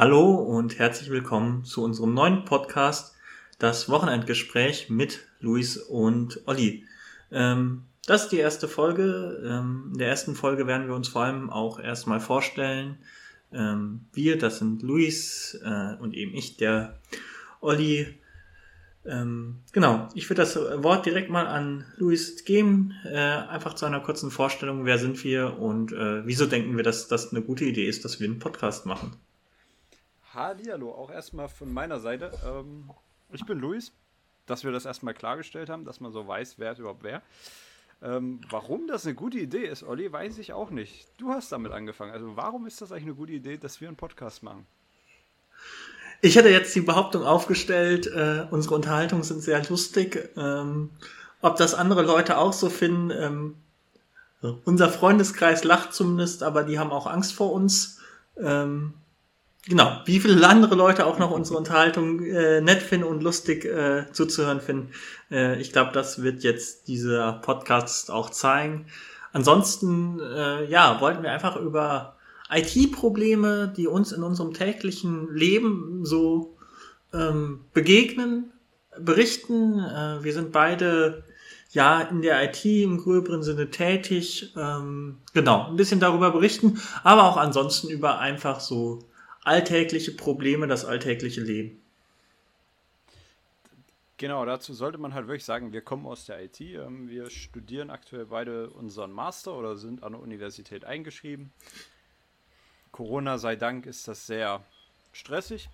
Hallo und herzlich willkommen zu unserem neuen Podcast, das Wochenendgespräch mit Luis und Olli. Ähm, das ist die erste Folge. Ähm, in der ersten Folge werden wir uns vor allem auch erstmal vorstellen. Ähm, wir, das sind Luis äh, und eben ich, der Olli. Ähm, genau, ich würde das Wort direkt mal an Luis geben, äh, einfach zu einer kurzen Vorstellung, wer sind wir und äh, wieso denken wir, dass das eine gute Idee ist, dass wir einen Podcast machen. Hallihallo, auch erstmal von meiner Seite. Ähm, ich bin Luis, dass wir das erstmal klargestellt haben, dass man so weiß, wer ist überhaupt wer. Ähm, warum das eine gute Idee ist, Olli, weiß ich auch nicht. Du hast damit angefangen. Also warum ist das eigentlich eine gute Idee, dass wir einen Podcast machen? Ich hätte jetzt die Behauptung aufgestellt, äh, unsere Unterhaltungen sind sehr lustig. Ähm, ob das andere Leute auch so finden, ähm, unser Freundeskreis lacht zumindest, aber die haben auch Angst vor uns. Ähm, Genau, wie viele andere Leute auch noch unsere Unterhaltung äh, nett finden und lustig äh, zuzuhören finden. Äh, ich glaube, das wird jetzt dieser Podcast auch zeigen. Ansonsten, äh, ja, wollten wir einfach über IT-Probleme, die uns in unserem täglichen Leben so ähm, begegnen, berichten. Äh, wir sind beide ja in der IT im gröberen Sinne tätig. Ähm, genau, ein bisschen darüber berichten, aber auch ansonsten über einfach so alltägliche Probleme, das alltägliche Leben. Genau, dazu sollte man halt wirklich sagen, wir kommen aus der IT. Ähm, wir studieren aktuell beide unseren Master oder sind an der Universität eingeschrieben. Corona sei Dank ist das sehr stressig.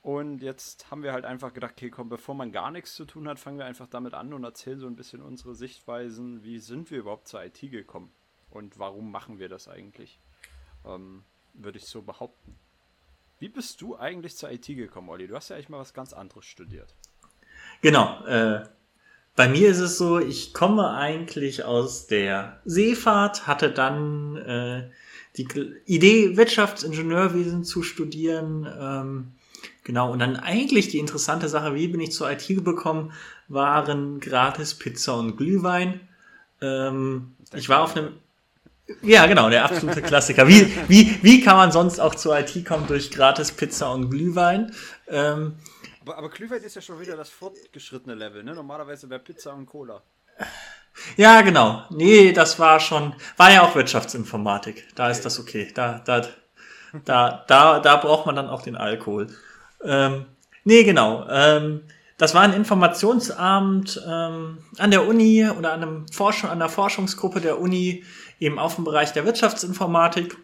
Und jetzt haben wir halt einfach gedacht, okay, komm, bevor man gar nichts zu tun hat, fangen wir einfach damit an und erzählen so ein bisschen unsere Sichtweisen. Wie sind wir überhaupt zur IT gekommen? Und warum machen wir das eigentlich? Ähm, würde ich so behaupten. Wie bist du eigentlich zur IT gekommen, Olli? Du hast ja eigentlich mal was ganz anderes studiert. Genau. Äh, bei mir ist es so, ich komme eigentlich aus der Seefahrt, hatte dann äh, die Idee, Wirtschaftsingenieurwesen zu studieren. Ähm, genau, und dann eigentlich die interessante Sache, wie bin ich zur IT gekommen, waren gratis Pizza und Glühwein. Ähm, ich war auf einem ja, genau, der absolute Klassiker. Wie, wie, wie kann man sonst auch zur IT kommen durch gratis Pizza und Glühwein? Ähm, aber, aber Glühwein ist ja schon wieder das fortgeschrittene Level, ne? Normalerweise wäre Pizza und Cola. Ja, genau. Nee, das war schon, war ja auch Wirtschaftsinformatik. Da ist das okay. Da, da, da, da, da braucht man dann auch den Alkohol. Ähm, nee, genau. Ähm, das war ein Informationsabend ähm, an der Uni oder an, einem Forschung, an einer Forschungsgruppe der Uni eben auf dem Bereich der Wirtschaftsinformatik,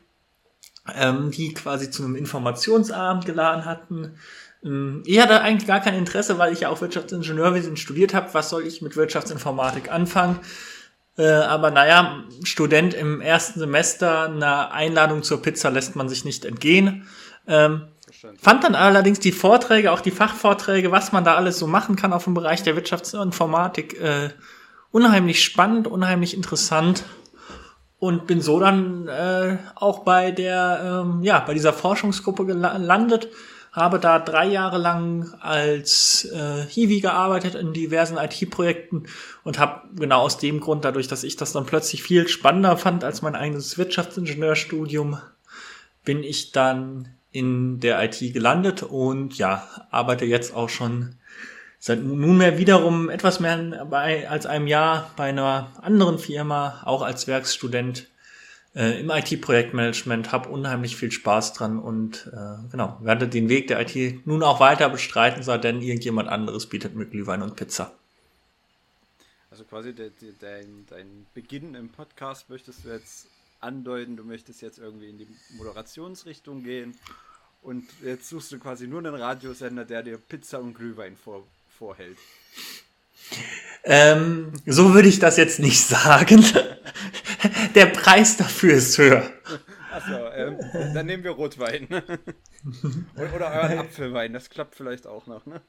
ähm, die quasi zu einem Informationsabend geladen hatten. Ähm, ich hatte eigentlich gar kein Interesse, weil ich ja auch Wirtschaftsingenieurwesen studiert habe. Was soll ich mit Wirtschaftsinformatik anfangen? Äh, aber naja, Student im ersten Semester, eine Einladung zur Pizza lässt man sich nicht entgehen. Ähm, fand dann allerdings die Vorträge, auch die Fachvorträge, was man da alles so machen kann auf dem Bereich der Wirtschaftsinformatik, äh, unheimlich spannend, unheimlich interessant und bin so dann äh, auch bei der ähm, ja bei dieser Forschungsgruppe gelandet habe da drei Jahre lang als äh, Hiwi gearbeitet in diversen IT-Projekten und habe genau aus dem Grund, dadurch, dass ich das dann plötzlich viel spannender fand als mein eigenes Wirtschaftsingenieurstudium, bin ich dann in der IT gelandet und ja, arbeite jetzt auch schon seit nunmehr wiederum etwas mehr als einem Jahr bei einer anderen Firma, auch als Werkstudent äh, im IT-Projektmanagement, habe unheimlich viel Spaß dran und äh, genau, werde den Weg der IT nun auch weiter bestreiten, sei denn irgendjemand anderes bietet mir Glühwein und Pizza. Also quasi de, de, dein, dein Beginn im Podcast möchtest du jetzt andeuten, du möchtest jetzt irgendwie in die Moderationsrichtung gehen und jetzt suchst du quasi nur einen Radiosender, der dir Pizza und Glühwein vor, vorhält. Ähm, so würde ich das jetzt nicht sagen. Der Preis dafür ist höher. Achso, ähm, dann nehmen wir Rotwein. Oder euren Apfelwein, das klappt vielleicht auch noch, ne?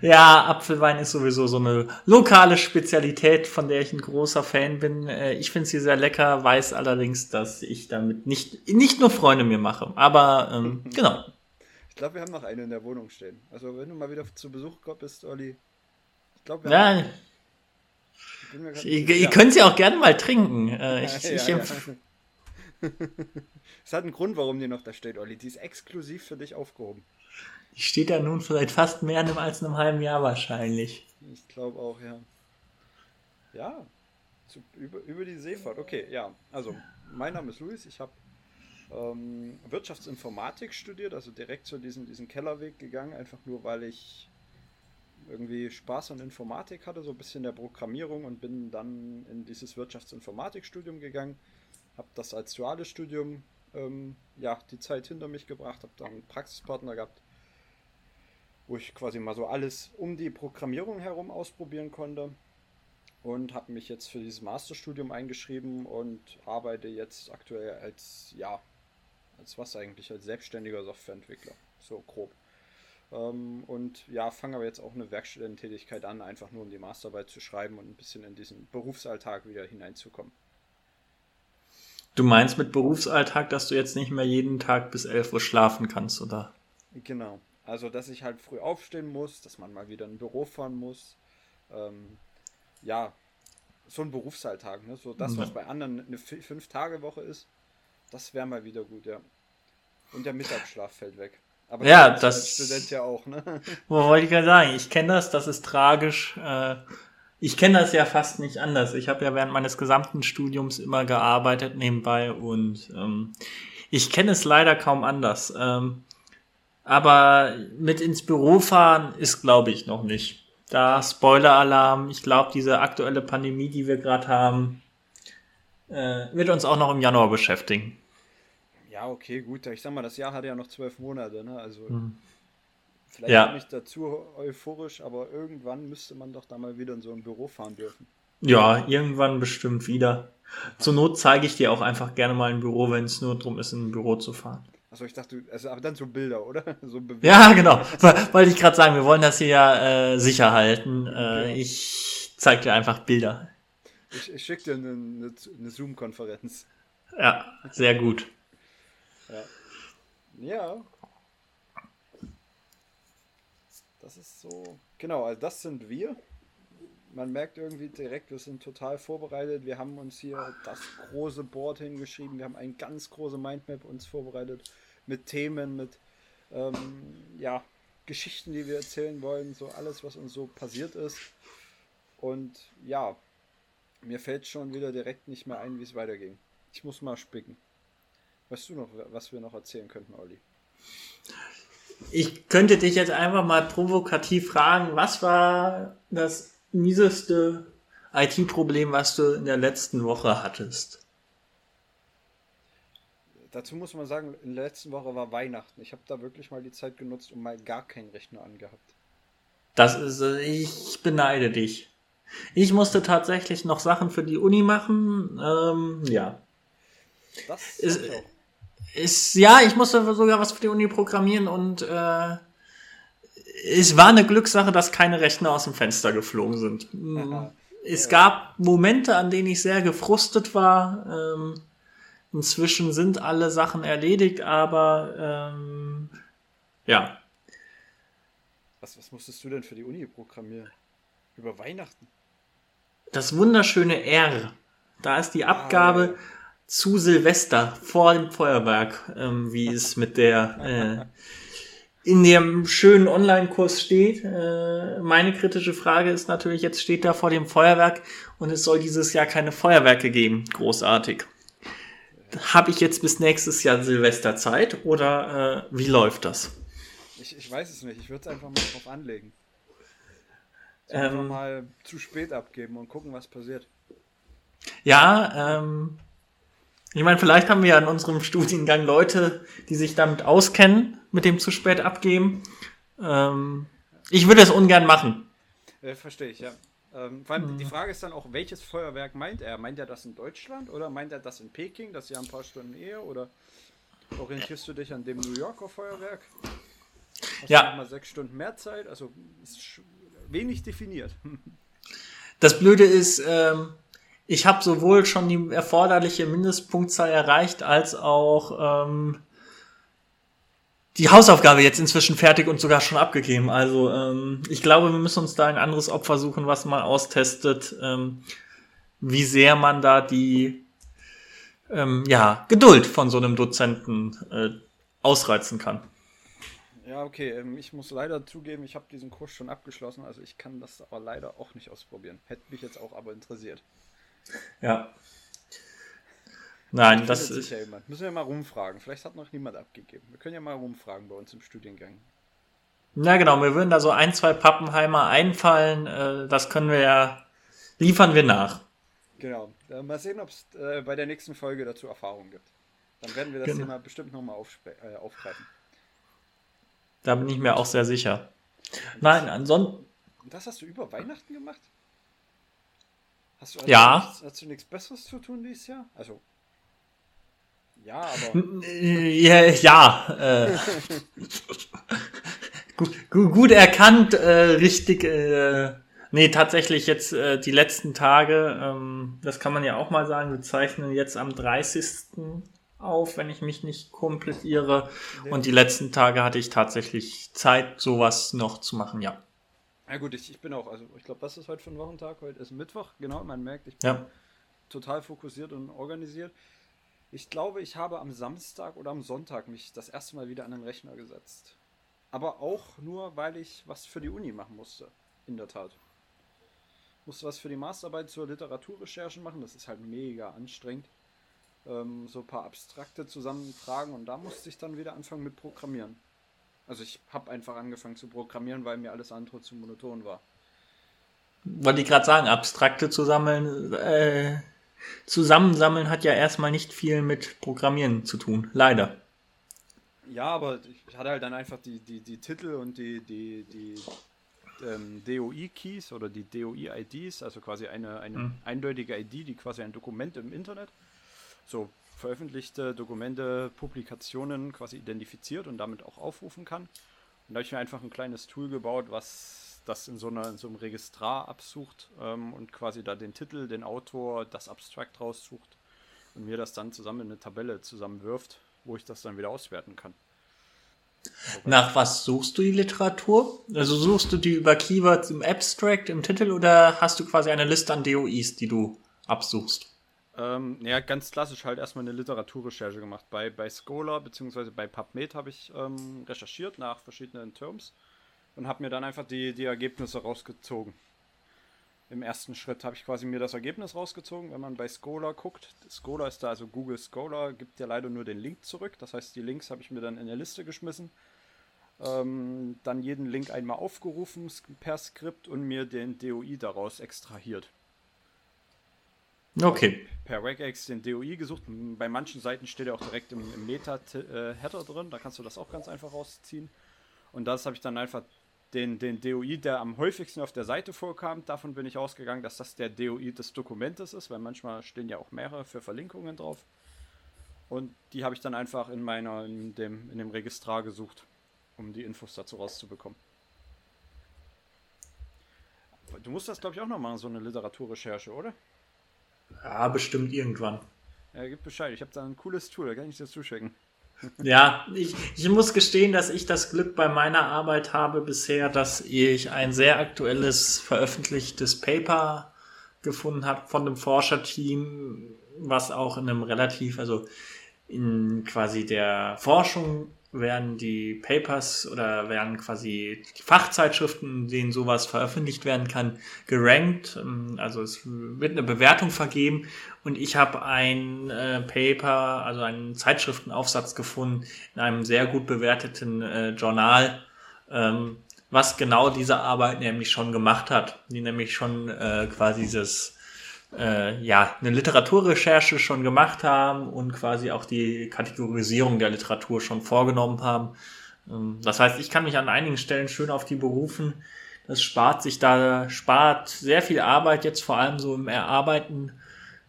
Ja, Apfelwein ist sowieso so eine lokale Spezialität, von der ich ein großer Fan bin. Äh, ich finde sie sehr lecker, weiß allerdings, dass ich damit nicht, nicht nur Freunde mir mache. Aber ähm, genau. Ich glaube, wir haben noch eine in der Wohnung stehen. Also wenn du mal wieder zu Besuch bist, Olli, glaube, wir ja. Ihr, ihr könnt sie auch gerne mal trinken. Äh, ich, ja, ich ja, Es hat einen Grund, warum die noch da steht, Olli. Die ist exklusiv für dich aufgehoben. Die steht da nun seit fast mehr als einem halben Jahr wahrscheinlich. Ich glaube auch, ja. Ja, zu, über, über die Seefahrt. Okay, ja. Also, mein Name ist Luis. Ich habe ähm, Wirtschaftsinformatik studiert, also direkt zu diesem diesen Kellerweg gegangen, einfach nur weil ich irgendwie Spaß an Informatik hatte, so ein bisschen der Programmierung und bin dann in dieses Wirtschaftsinformatikstudium gegangen, habe das als duales Studium ähm, ja die Zeit hinter mich gebracht, habe dann einen Praxispartner gehabt, wo ich quasi mal so alles um die Programmierung herum ausprobieren konnte und habe mich jetzt für dieses Masterstudium eingeschrieben und arbeite jetzt aktuell als ja als was eigentlich als selbstständiger Softwareentwickler so grob ähm, und ja, fange aber jetzt auch eine Werkstudententätigkeit an, einfach nur um die Masterarbeit zu schreiben und ein bisschen in diesen Berufsalltag wieder hineinzukommen. Du meinst mit Berufsalltag, dass du jetzt nicht mehr jeden Tag bis 11 Uhr schlafen kannst, oder? Genau. Also, dass ich halt früh aufstehen muss, dass man mal wieder in ein Büro fahren muss. Ähm, ja, so ein Berufsalltag, ne? So das, was bei anderen eine Fünf-Tage-Woche ist, das wäre mal wieder gut, ja. Und der Mittagsschlaf fällt weg. Aber ja, das. Student ja auch, ne? Wo wollte ich gerade sagen? Ich kenne das, das ist tragisch. Äh, ich kenne das ja fast nicht anders. Ich habe ja während meines gesamten Studiums immer gearbeitet nebenbei und ähm, ich kenne es leider kaum anders. Ähm, aber mit ins Büro fahren ist, glaube ich, noch nicht. Da Spoiler-Alarm. Ich glaube, diese aktuelle Pandemie, die wir gerade haben, äh, wird uns auch noch im Januar beschäftigen. Ja, okay, gut. Ich sag mal, das Jahr hat ja noch zwölf Monate, ne? Also hm. vielleicht ja. bin ich dazu euphorisch, aber irgendwann müsste man doch da mal wieder in so ein Büro fahren dürfen. Ja, irgendwann bestimmt wieder. Zur Not zeige ich dir auch einfach gerne mal ein Büro, wenn es nur darum ist, in ein Büro zu fahren. Achso, ich dachte, also, aber dann so Bilder, oder? So ja, genau. Wollte ich gerade sagen, wir wollen das hier ja äh, sicher halten. Äh. Ich zeige dir einfach Bilder. Ich, ich schicke dir eine, eine, eine Zoom-Konferenz. Ja, sehr gut. Ja. Ja. Das ist so. Genau, also das sind wir. Man merkt irgendwie direkt, wir sind total vorbereitet. Wir haben uns hier das große Board hingeschrieben. Wir haben eine ganz große Mindmap uns vorbereitet mit Themen, mit ähm, ja, Geschichten, die wir erzählen wollen, so alles, was uns so passiert ist. Und ja, mir fällt schon wieder direkt nicht mehr ein, wie es weiterging. Ich muss mal spicken. Weißt du noch, was wir noch erzählen könnten, Olli? Ich könnte dich jetzt einfach mal provokativ fragen, was war das mieseste IT-Problem, was du in der letzten Woche hattest? Dazu muss man sagen, in der letzten Woche war Weihnachten. Ich habe da wirklich mal die Zeit genutzt und mal gar keinen Rechner angehabt. Das ist, ich beneide dich. Ich musste tatsächlich noch Sachen für die Uni machen. Ähm, ja. Das ist, ist, ja, ich musste sogar was für die Uni programmieren und äh, es war eine Glückssache, dass keine Rechner aus dem Fenster geflogen sind. Aha. Es ja. gab Momente, an denen ich sehr gefrustet war. Ähm, inzwischen sind alle Sachen erledigt, aber ähm, ja. Was, was musstest du denn für die Uni programmieren? Über Weihnachten? Das wunderschöne R. Da ist die Abgabe. Ah, zu Silvester vor dem Feuerwerk, ähm, wie es mit der äh, in dem schönen Online-Kurs steht. Äh, meine kritische Frage ist natürlich, jetzt steht da vor dem Feuerwerk und es soll dieses Jahr keine Feuerwerke geben. Großartig. Habe ich jetzt bis nächstes Jahr Silvester Zeit oder äh, wie läuft das? Ich, ich weiß es nicht. Ich würde es einfach mal drauf anlegen. Ähm, einfach mal zu spät abgeben und gucken, was passiert. Ja, ähm, ich meine, vielleicht haben wir ja in unserem Studiengang Leute, die sich damit auskennen, mit dem zu spät abgeben. Ähm, ich würde es ungern machen. Äh, verstehe ich, ja. Ähm, vor allem, mhm. die Frage ist dann auch, welches Feuerwerk meint er? Meint er das in Deutschland oder meint er das in Peking, das ja ein paar Stunden eher? Oder orientierst du dich an dem New Yorker Feuerwerk? Hast ja. du mal sechs Stunden mehr Zeit? Also ist wenig definiert. Das Blöde ist, ähm, ich habe sowohl schon die erforderliche Mindestpunktzahl erreicht, als auch ähm, die Hausaufgabe jetzt inzwischen fertig und sogar schon abgegeben. Also ähm, ich glaube, wir müssen uns da ein anderes Opfer suchen, was mal austestet, ähm, wie sehr man da die ähm, ja, Geduld von so einem Dozenten äh, ausreizen kann. Ja, okay. Ähm, ich muss leider zugeben, ich habe diesen Kurs schon abgeschlossen, also ich kann das aber leider auch nicht ausprobieren. Hätte mich jetzt auch aber interessiert. Ja. Nein, das ist. Ja jemand. Müssen wir mal rumfragen. Vielleicht hat noch niemand abgegeben. Wir können ja mal rumfragen bei uns im Studiengang. Na genau, mir würden da so ein, zwei Pappenheimer einfallen. Äh, das können wir ja, liefern wir nach. Genau. Mal sehen, ob es äh, bei der nächsten Folge dazu Erfahrungen gibt. Dann werden wir das genau. Thema bestimmt nochmal äh, aufgreifen. Da bin ich mir auch sehr sicher. Nein, ansonsten. Das hast du über Weihnachten gemacht? Hast du, also ja. Nichts, hast du nichts Besseres zu tun dieses Jahr? Also. Ja, aber. Ja, ja äh, gut, gut, gut, erkannt, äh, richtig. Äh, nee, tatsächlich jetzt äh, die letzten Tage, ähm, das kann man ja auch mal sagen, wir zeichnen jetzt am 30 auf, wenn ich mich nicht komplett irre. Und die letzten Tage hatte ich tatsächlich Zeit, sowas noch zu machen, ja. Ja gut, ich, ich bin auch, also ich glaube, was ist heute für ein Wochentag? Heute ist Mittwoch, genau, man merkt, ich bin ja. total fokussiert und organisiert. Ich glaube, ich habe am Samstag oder am Sonntag mich das erste Mal wieder an den Rechner gesetzt. Aber auch nur, weil ich was für die Uni machen musste. In der Tat. Musste was für die Masterarbeit zur Literaturrecherche machen. Das ist halt mega anstrengend ähm, so ein paar Abstrakte zusammentragen und da musste ich dann wieder anfangen mit Programmieren. Also ich habe einfach angefangen zu programmieren, weil mir alles andere zu monoton war. Wollte ich gerade sagen, Abstrakte zu sammeln, äh, zusammensammeln hat ja erstmal nicht viel mit Programmieren zu tun, leider. Ja, aber ich hatte halt dann einfach die, die, die Titel und die, die, die ähm, DOI-Keys oder die DOI-IDs, also quasi eine, eine hm. eindeutige ID, die quasi ein Dokument im Internet so veröffentlichte Dokumente, Publikationen quasi identifiziert und damit auch aufrufen kann. Und da habe ich mir einfach ein kleines Tool gebaut, was das in so, einer, in so einem Registrar absucht ähm, und quasi da den Titel, den Autor, das Abstract raussucht und mir das dann zusammen in eine Tabelle zusammenwirft, wo ich das dann wieder auswerten kann. Nach was suchst du die Literatur? Also suchst du die über Keywords im Abstract, im Titel oder hast du quasi eine Liste an DOIs, die du absuchst? Ähm, ja, ganz klassisch halt erstmal eine Literaturrecherche gemacht. Bei, bei Scholar bzw. bei PubMed habe ich ähm, recherchiert nach verschiedenen Terms und habe mir dann einfach die, die Ergebnisse rausgezogen. Im ersten Schritt habe ich quasi mir das Ergebnis rausgezogen. Wenn man bei Scholar guckt, Scholar ist da, also Google Scholar gibt ja leider nur den Link zurück. Das heißt, die Links habe ich mir dann in der Liste geschmissen. Ähm, dann jeden Link einmal aufgerufen per Skript und mir den DOI daraus extrahiert. Okay. Per Regex den DOI gesucht. Bei manchen Seiten steht er auch direkt im, im Meta-Header drin. Da kannst du das auch ganz einfach rausziehen. Und das habe ich dann einfach den, den DOI, der am häufigsten auf der Seite vorkam. Davon bin ich ausgegangen, dass das der DOI des Dokumentes ist, weil manchmal stehen ja auch mehrere für Verlinkungen drauf. Und die habe ich dann einfach in meiner, in dem, in dem Registrar gesucht, um die Infos dazu rauszubekommen. Du musst das, glaube ich, auch noch machen, so eine Literaturrecherche, oder? Ja, bestimmt irgendwann. Ja, gib Bescheid. Ich habe da ein cooles Tool, da kann ich dir zuschicken. Ja, ich, ich muss gestehen, dass ich das Glück bei meiner Arbeit habe bisher, dass ich ein sehr aktuelles veröffentlichtes Paper gefunden habe von einem Forscherteam, was auch in einem relativ, also in quasi der Forschung werden die Papers oder werden quasi die Fachzeitschriften, in denen sowas veröffentlicht werden kann, gerankt. Ähm, also es wird eine Bewertung vergeben und ich habe ein äh, Paper, also einen Zeitschriftenaufsatz gefunden in einem sehr gut bewerteten äh, Journal, ähm, was genau diese Arbeit nämlich schon gemacht hat, die nämlich schon äh, quasi dieses äh, ja, eine Literaturrecherche schon gemacht haben und quasi auch die Kategorisierung der Literatur schon vorgenommen haben. Ähm, das heißt, ich kann mich an einigen Stellen schön auf die berufen. Das spart sich da, spart sehr viel Arbeit jetzt vor allem so im Erarbeiten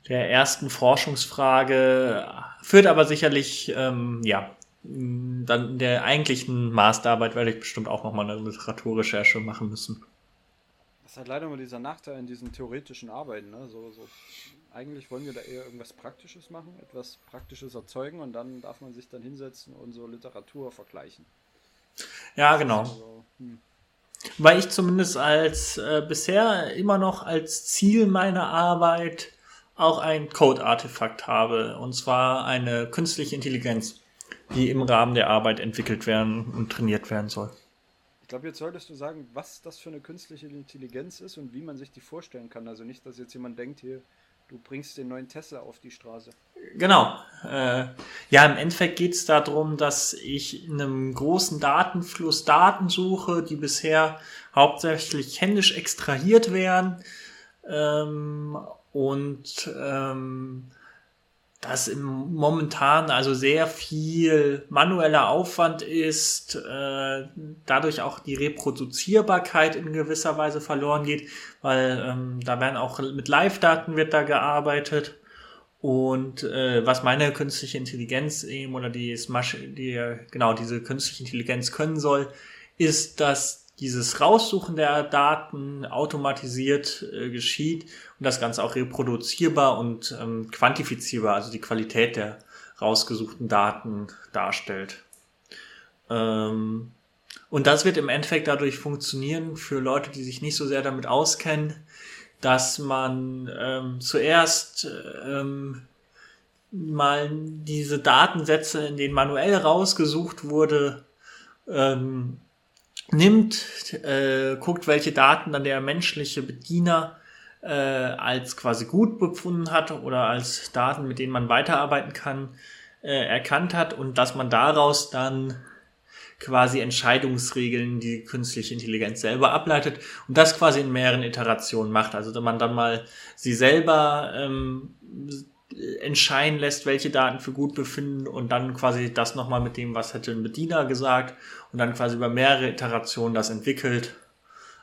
der ersten Forschungsfrage, führt aber sicherlich, ähm, ja, dann in der eigentlichen Masterarbeit werde ich bestimmt auch nochmal eine Literaturrecherche machen müssen. Halt leider immer dieser Nachteil in diesen theoretischen Arbeiten. Ne? So, so, eigentlich wollen wir da eher irgendwas Praktisches machen, etwas Praktisches erzeugen und dann darf man sich dann hinsetzen und so Literatur vergleichen. Ja, genau. Also, hm. Weil ich zumindest als äh, bisher immer noch als Ziel meiner Arbeit auch ein Code-Artefakt habe, und zwar eine künstliche Intelligenz, die im Rahmen der Arbeit entwickelt werden und trainiert werden soll. Ich glaube, jetzt solltest du sagen, was das für eine künstliche Intelligenz ist und wie man sich die vorstellen kann. Also nicht, dass jetzt jemand denkt, hier, du bringst den neuen Tesla auf die Straße. Genau. Äh, ja, im Endeffekt geht es darum, dass ich in einem großen Datenfluss Daten suche, die bisher hauptsächlich händisch extrahiert werden. Ähm, und ähm, dass momentan also sehr viel manueller Aufwand ist, äh, dadurch auch die Reproduzierbarkeit in gewisser Weise verloren geht, weil ähm, da werden auch mit Live-Daten wird da gearbeitet. Und äh, was meine künstliche Intelligenz eben oder die, die genau diese künstliche Intelligenz können soll, ist, dass dieses Raussuchen der Daten automatisiert äh, geschieht und das Ganze auch reproduzierbar und ähm, quantifizierbar, also die Qualität der rausgesuchten Daten darstellt. Ähm, und das wird im Endeffekt dadurch funktionieren für Leute, die sich nicht so sehr damit auskennen, dass man ähm, zuerst ähm, mal diese Datensätze, in denen manuell rausgesucht wurde, ähm, nimmt, äh, guckt, welche Daten dann der menschliche Bediener äh, als quasi gut befunden hat oder als Daten, mit denen man weiterarbeiten kann, äh, erkannt hat und dass man daraus dann quasi Entscheidungsregeln, die künstliche Intelligenz selber ableitet und das quasi in mehreren Iterationen macht. Also wenn man dann mal sie selber ähm, entscheiden lässt, welche Daten für gut befinden und dann quasi das nochmal mit dem, was hätte ein Bediener gesagt und dann quasi über mehrere Iterationen das entwickelt,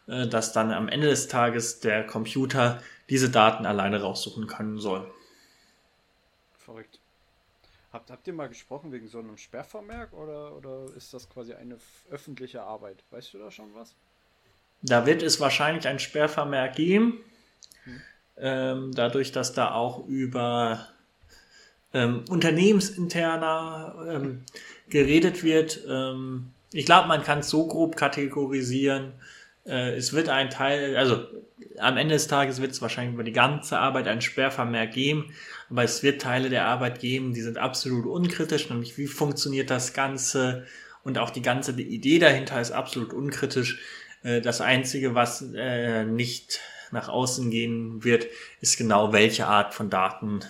äh, dass dann am Ende des Tages der Computer diese Daten alleine raussuchen können soll. Verrückt. Habt, habt ihr mal gesprochen wegen so einem Sperrvermerk oder, oder ist das quasi eine öffentliche Arbeit? Weißt du da schon was? Da wird es wahrscheinlich ein Sperrvermerk geben. Hm. Ähm, dadurch, dass da auch über ähm, unternehmensinterner ähm, geredet wird. Ähm, ich glaube, man kann es so grob kategorisieren. Äh, es wird ein Teil, also am Ende des Tages wird es wahrscheinlich über die ganze Arbeit ein Sperrvermerk geben, aber es wird Teile der Arbeit geben, die sind absolut unkritisch, nämlich wie funktioniert das Ganze und auch die ganze Idee dahinter ist absolut unkritisch. Äh, das Einzige, was äh, nicht nach außen gehen wird, ist genau welche Art von Daten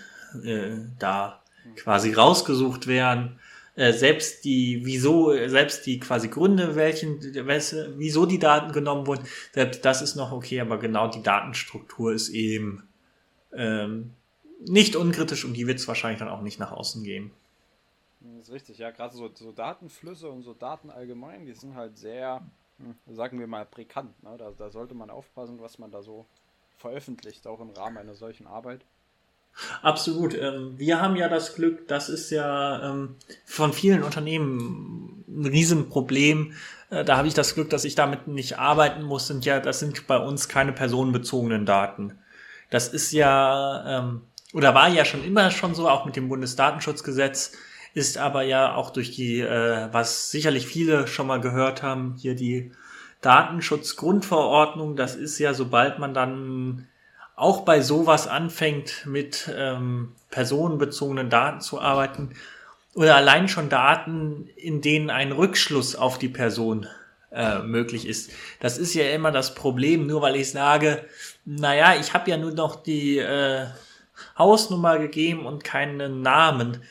äh, da quasi rausgesucht werden. Äh, selbst die, wieso, selbst die quasi Gründe, welchen, wieso die Daten genommen wurden, selbst das ist noch okay, aber genau die Datenstruktur ist eben ähm, nicht unkritisch und die wird es wahrscheinlich dann auch nicht nach außen gehen. Das ist richtig, ja, gerade so, so Datenflüsse und so Daten allgemein, die sind halt sehr, sagen wir mal, präkant. Ne? Da, da sollte man aufpassen, was man da so veröffentlicht, auch im Rahmen einer solchen Arbeit. Absolut. Ähm, wir haben ja das Glück, das ist ja ähm, von vielen Unternehmen ein Riesenproblem. Äh, da habe ich das Glück, dass ich damit nicht arbeiten muss. Und ja, das sind bei uns keine personenbezogenen Daten. Das ist ja ähm, oder war ja schon immer schon so, auch mit dem Bundesdatenschutzgesetz, ist aber ja auch durch die, äh, was sicherlich viele schon mal gehört haben, hier die Datenschutzgrundverordnung. Das ist ja, sobald man dann auch bei sowas anfängt, mit ähm, personenbezogenen Daten zu arbeiten oder allein schon Daten, in denen ein Rückschluss auf die Person äh, möglich ist. Das ist ja immer das Problem, nur weil ich sage, naja, ich habe ja nur noch die äh, Hausnummer gegeben und keinen Namen.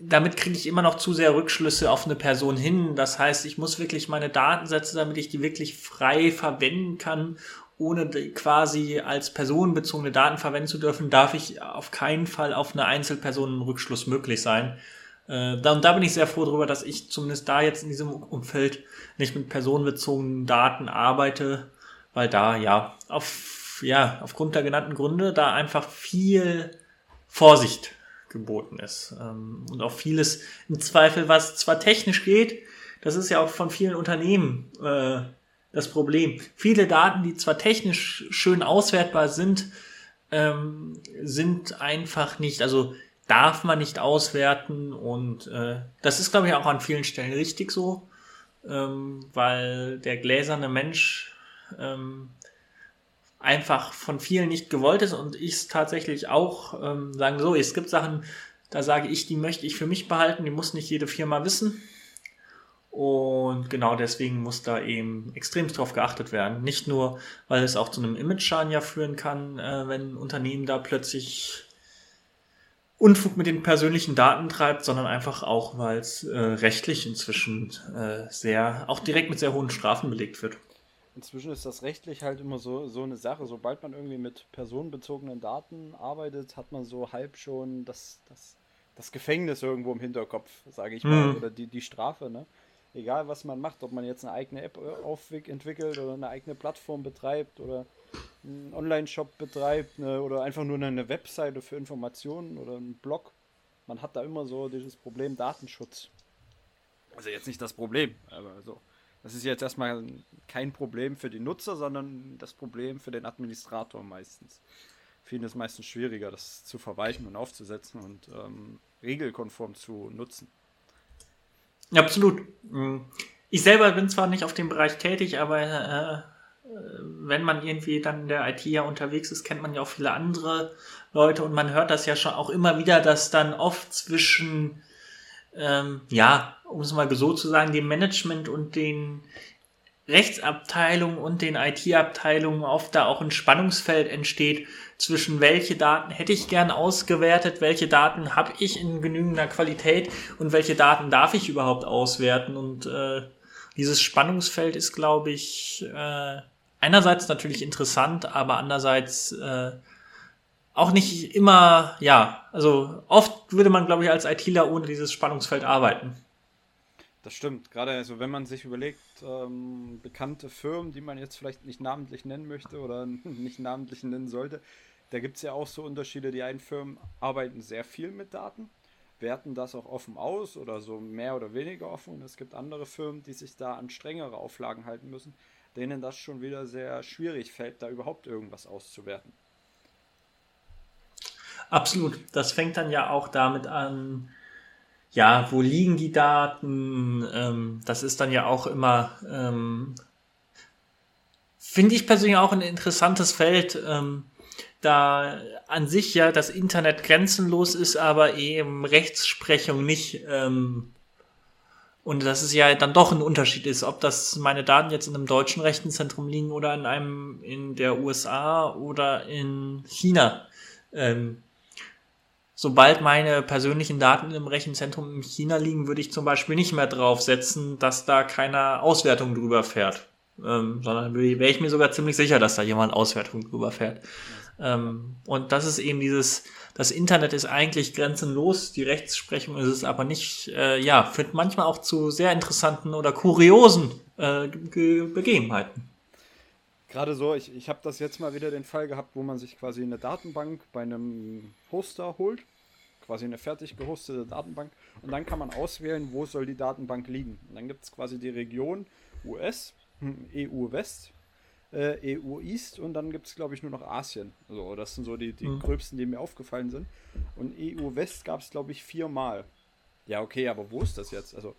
Damit kriege ich immer noch zu sehr Rückschlüsse auf eine Person hin. Das heißt, ich muss wirklich meine Datensätze, damit ich die wirklich frei verwenden kann ohne quasi als personenbezogene Daten verwenden zu dürfen, darf ich auf keinen Fall auf eine Einzelperson Rückschluss möglich sein. Äh, da, und da bin ich sehr froh darüber, dass ich zumindest da jetzt in diesem Umfeld nicht mit personenbezogenen Daten arbeite, weil da ja auf, ja, aufgrund der genannten Gründe da einfach viel Vorsicht geboten ist. Ähm, und auch vieles im Zweifel, was zwar technisch geht, das ist ja auch von vielen Unternehmen äh, das Problem. Viele Daten, die zwar technisch schön auswertbar sind, ähm, sind einfach nicht, also darf man nicht auswerten und äh, das ist, glaube ich, auch an vielen Stellen richtig so, ähm, weil der gläserne Mensch einfach von vielen nicht gewollt ist und ich es tatsächlich auch ähm, sagen so, es gibt Sachen, da sage ich, die möchte ich für mich behalten, die muss nicht jede Firma wissen. Und genau deswegen muss da eben extrem drauf geachtet werden. Nicht nur, weil es auch zu einem Image-Schaden ja führen kann, äh, wenn ein Unternehmen da plötzlich Unfug mit den persönlichen Daten treibt, sondern einfach auch, weil es äh, rechtlich inzwischen äh, sehr, auch direkt mit sehr hohen Strafen belegt wird. Inzwischen ist das rechtlich halt immer so, so eine Sache. Sobald man irgendwie mit personenbezogenen Daten arbeitet, hat man so halb schon das, das, das Gefängnis irgendwo im Hinterkopf, sage ich mal, mhm. oder die, die Strafe, ne? Egal was man macht, ob man jetzt eine eigene App äh, entwickelt oder eine eigene Plattform betreibt oder einen Online-Shop betreibt ne, oder einfach nur eine Webseite für Informationen oder einen Blog. Man hat da immer so dieses Problem Datenschutz. Also jetzt nicht das Problem, aber so. Das ist jetzt erstmal kein Problem für die Nutzer, sondern das Problem für den Administrator meistens. Ist es meistens schwieriger, das zu verwalten und aufzusetzen und ähm, regelkonform zu nutzen. Absolut. Ich selber bin zwar nicht auf dem Bereich tätig, aber äh, wenn man irgendwie dann in der IT ja unterwegs ist, kennt man ja auch viele andere Leute und man hört das ja schon auch immer wieder, dass dann oft zwischen ähm, ja, um es mal so zu sagen, dem Management und den Rechtsabteilungen und den IT-Abteilungen oft da auch ein Spannungsfeld entsteht zwischen welche Daten hätte ich gern ausgewertet, welche Daten habe ich in genügender Qualität und welche Daten darf ich überhaupt auswerten. Und äh, dieses Spannungsfeld ist, glaube ich, äh, einerseits natürlich interessant, aber andererseits äh, auch nicht immer, ja, also oft würde man, glaube ich, als ITler ohne dieses Spannungsfeld arbeiten. Das stimmt, gerade also wenn man sich überlegt, ähm, bekannte Firmen, die man jetzt vielleicht nicht namentlich nennen möchte oder nicht namentlich nennen sollte, da gibt es ja auch so Unterschiede. Die einen Firmen arbeiten sehr viel mit Daten, werten das auch offen aus oder so mehr oder weniger offen und es gibt andere Firmen, die sich da an strengere Auflagen halten müssen, denen das schon wieder sehr schwierig fällt, da überhaupt irgendwas auszuwerten. Absolut. Das fängt dann ja auch damit an, ja, wo liegen die Daten? Ähm, das ist dann ja auch immer, ähm, finde ich persönlich auch ein interessantes Feld, ähm, da an sich ja das Internet grenzenlos ist, aber eben Rechtsprechung nicht. Ähm, und dass es ja dann doch ein Unterschied ist, ob das meine Daten jetzt in einem deutschen Rechenzentrum liegen oder in einem in der USA oder in China. Ähm, sobald meine persönlichen Daten im Rechenzentrum in China liegen, würde ich zum Beispiel nicht mehr drauf setzen, dass da keiner Auswertung drüber fährt. Ähm, sondern wäre ich mir sogar ziemlich sicher, dass da jemand Auswertung drüber fährt. Ähm, und das ist eben dieses, das Internet ist eigentlich grenzenlos, die Rechtsprechung ist es aber nicht, äh, ja, führt manchmal auch zu sehr interessanten oder kuriosen äh, Begebenheiten. Gerade so, ich, ich habe das jetzt mal wieder den Fall gehabt, wo man sich quasi eine Datenbank bei einem Hoster holt, quasi eine fertig gehostete Datenbank, und dann kann man auswählen, wo soll die Datenbank liegen. Und dann gibt es quasi die Region US, hm, EU West, äh, EU East und dann gibt es, glaube ich, nur noch Asien. Also das sind so die, die mhm. gröbsten, die mir aufgefallen sind. Und EU West gab es, glaube ich, viermal. Ja, okay, aber wo ist das jetzt? Also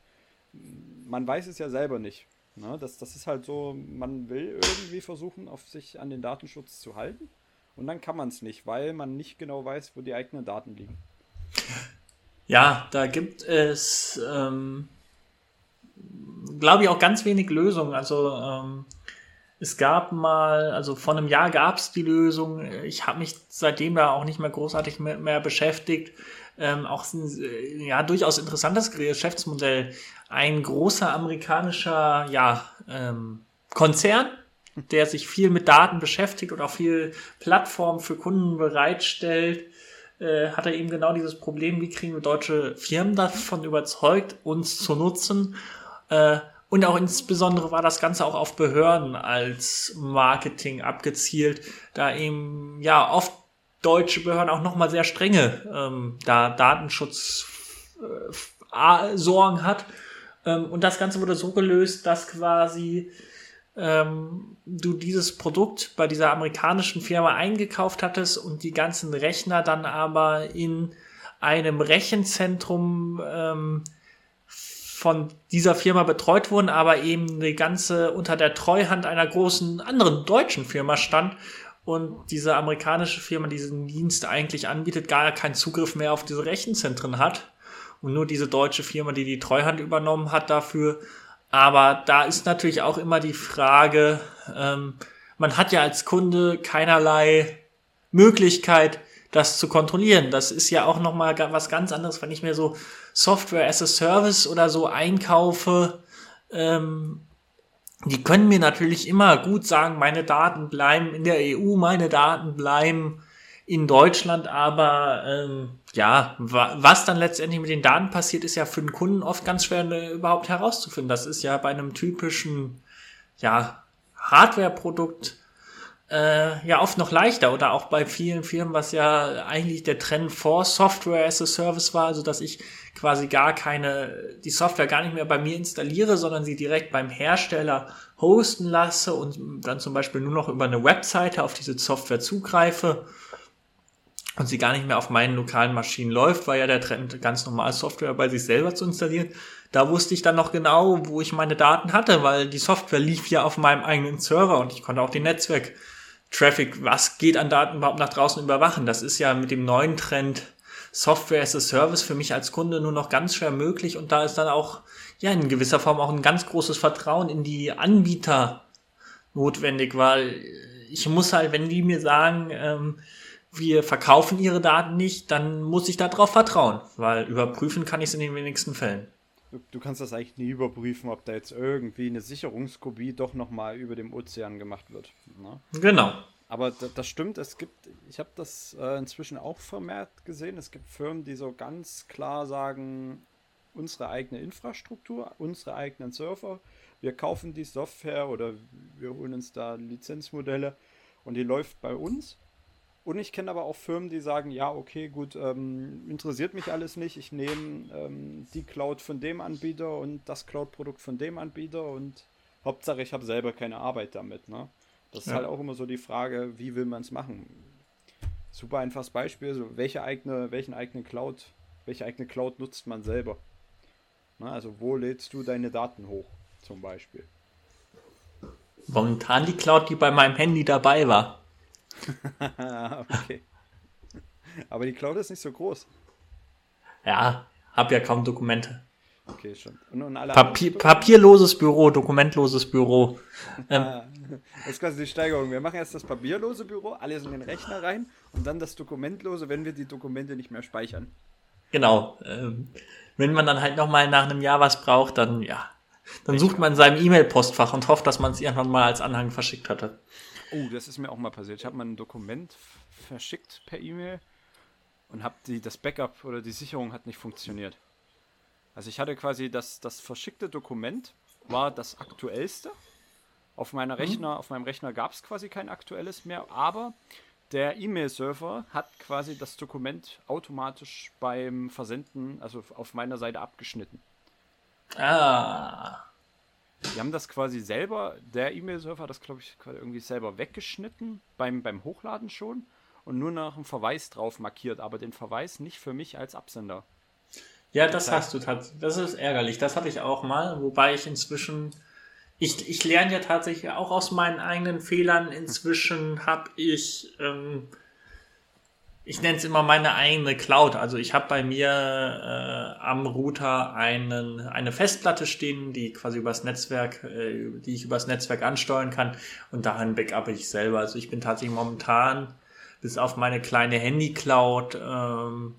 man weiß es ja selber nicht. Ne, das, das ist halt so, man will irgendwie versuchen, auf sich an den Datenschutz zu halten. Und dann kann man es nicht, weil man nicht genau weiß, wo die eigenen Daten liegen. Ja, da gibt es, ähm, glaube ich, auch ganz wenig Lösungen. Also ähm, es gab mal, also vor einem Jahr gab es die Lösung. Ich habe mich seitdem da auch nicht mehr großartig mehr, mehr beschäftigt. Ähm, auch ein äh, ja durchaus interessantes Geschäftsmodell ein großer amerikanischer ja, ähm, Konzern, der sich viel mit Daten beschäftigt und auch viel Plattform für Kunden bereitstellt, äh, hat er eben genau dieses Problem, wie kriegen wir deutsche Firmen davon überzeugt, uns zu nutzen. Äh, und auch insbesondere war das Ganze auch auf Behörden als Marketing abgezielt, da eben ja oft deutsche Behörden auch nochmal sehr strenge ähm, da Datenschutz äh, Sorgen hat. Ähm, und das Ganze wurde so gelöst, dass quasi ähm, du dieses Produkt bei dieser amerikanischen Firma eingekauft hattest und die ganzen Rechner dann aber in einem Rechenzentrum ähm, von dieser Firma betreut wurden, aber eben die ganze unter der Treuhand einer großen anderen deutschen Firma stand und diese amerikanische Firma, die diesen Dienst eigentlich anbietet, gar keinen Zugriff mehr auf diese Rechenzentren hat und nur diese deutsche Firma, die die Treuhand übernommen hat dafür. Aber da ist natürlich auch immer die Frage, ähm, man hat ja als Kunde keinerlei Möglichkeit, das zu kontrollieren. Das ist ja auch nochmal was ganz anderes, wenn ich mir so Software as a Service oder so einkaufe. Ähm, die können mir natürlich immer gut sagen, meine Daten bleiben in der EU, meine Daten bleiben in Deutschland, aber ähm, ja, wa was dann letztendlich mit den Daten passiert, ist ja für den Kunden oft ganz schwer ne, überhaupt herauszufinden. Das ist ja bei einem typischen ja, Hardware-Produkt äh, ja oft noch leichter oder auch bei vielen Firmen, was ja eigentlich der Trend vor Software as a Service war, also dass ich quasi gar keine, die Software gar nicht mehr bei mir installiere, sondern sie direkt beim Hersteller hosten lasse und dann zum Beispiel nur noch über eine Webseite auf diese Software zugreife und sie gar nicht mehr auf meinen lokalen Maschinen läuft, war ja der Trend, ganz normal Software bei sich selber zu installieren. Da wusste ich dann noch genau, wo ich meine Daten hatte, weil die Software lief ja auf meinem eigenen Server und ich konnte auch den Netzwerk Traffic, was geht an Daten überhaupt nach draußen überwachen. Das ist ja mit dem neuen Trend Software as a Service für mich als Kunde nur noch ganz schwer möglich und da ist dann auch ja in gewisser Form auch ein ganz großes Vertrauen in die Anbieter notwendig, weil ich muss halt, wenn die mir sagen, ähm, wir verkaufen ihre Daten nicht, dann muss ich darauf vertrauen, weil überprüfen kann ich es in den wenigsten Fällen. Du, du, kannst das eigentlich nie überprüfen, ob da jetzt irgendwie eine Sicherungskopie doch nochmal über dem Ozean gemacht wird. Ne? Genau. Aber das stimmt, es gibt, ich habe das äh, inzwischen auch vermehrt gesehen, es gibt Firmen, die so ganz klar sagen, unsere eigene Infrastruktur, unsere eigenen Server, wir kaufen die Software oder wir holen uns da Lizenzmodelle und die läuft bei uns und ich kenne aber auch Firmen, die sagen, ja, okay, gut, ähm, interessiert mich alles nicht. Ich nehme ähm, die Cloud von dem Anbieter und das Cloud-Produkt von dem Anbieter und Hauptsache, ich habe selber keine Arbeit damit. Ne? Das ja. ist halt auch immer so die Frage, wie will man es machen? Super einfaches Beispiel, so welche eigene, welchen eigenen Cloud, welche eigene Cloud nutzt man selber? Ne? Also wo lädst du deine Daten hoch, zum Beispiel? Momentan die Cloud, die bei meinem Handy dabei war. okay. Aber die Cloud ist nicht so groß. Ja, hab ja kaum Dokumente. Okay, schon. Papier, papierloses Büro, dokumentloses Büro. Ähm, das ist quasi die Steigerung. Wir machen erst das papierlose Büro, alles in den Rechner rein und dann das dokumentlose, wenn wir die Dokumente nicht mehr speichern. Genau. Ähm, wenn man dann halt nochmal nach einem Jahr was braucht, dann ja. Dann sucht man in seinem E-Mail-Postfach und hofft, dass man es irgendwann mal als Anhang verschickt hatte. Oh, das ist mir auch mal passiert. Ich habe mal ein Dokument verschickt per E-Mail und habe die das Backup oder die Sicherung hat nicht funktioniert. Also ich hatte quasi das das verschickte Dokument war das aktuellste. Auf meiner mhm. Rechner, mhm. auf meinem Rechner gab es quasi kein aktuelles mehr, aber der E-Mail-Server hat quasi das Dokument automatisch beim Versenden, also auf meiner Seite abgeschnitten. Ah. Die haben das quasi selber, der E-Mail-Server hat das, glaube ich, irgendwie selber weggeschnitten, beim, beim Hochladen schon und nur nach einem Verweis drauf markiert, aber den Verweis nicht für mich als Absender. Ja, das, das heißt, hast du tatsächlich. Das ist ärgerlich. Das hatte ich auch mal, wobei ich inzwischen. Ich, ich lerne ja tatsächlich auch aus meinen eigenen Fehlern. Inzwischen habe ich ähm, ich nenne es immer meine eigene Cloud. Also ich habe bei mir äh, am Router einen, eine Festplatte stehen, die quasi übers Netzwerk, äh, die ich übers Netzwerk ansteuern kann und dahin backup ich selber. Also ich bin tatsächlich momentan bis auf meine kleine Handy-Cloud ähm,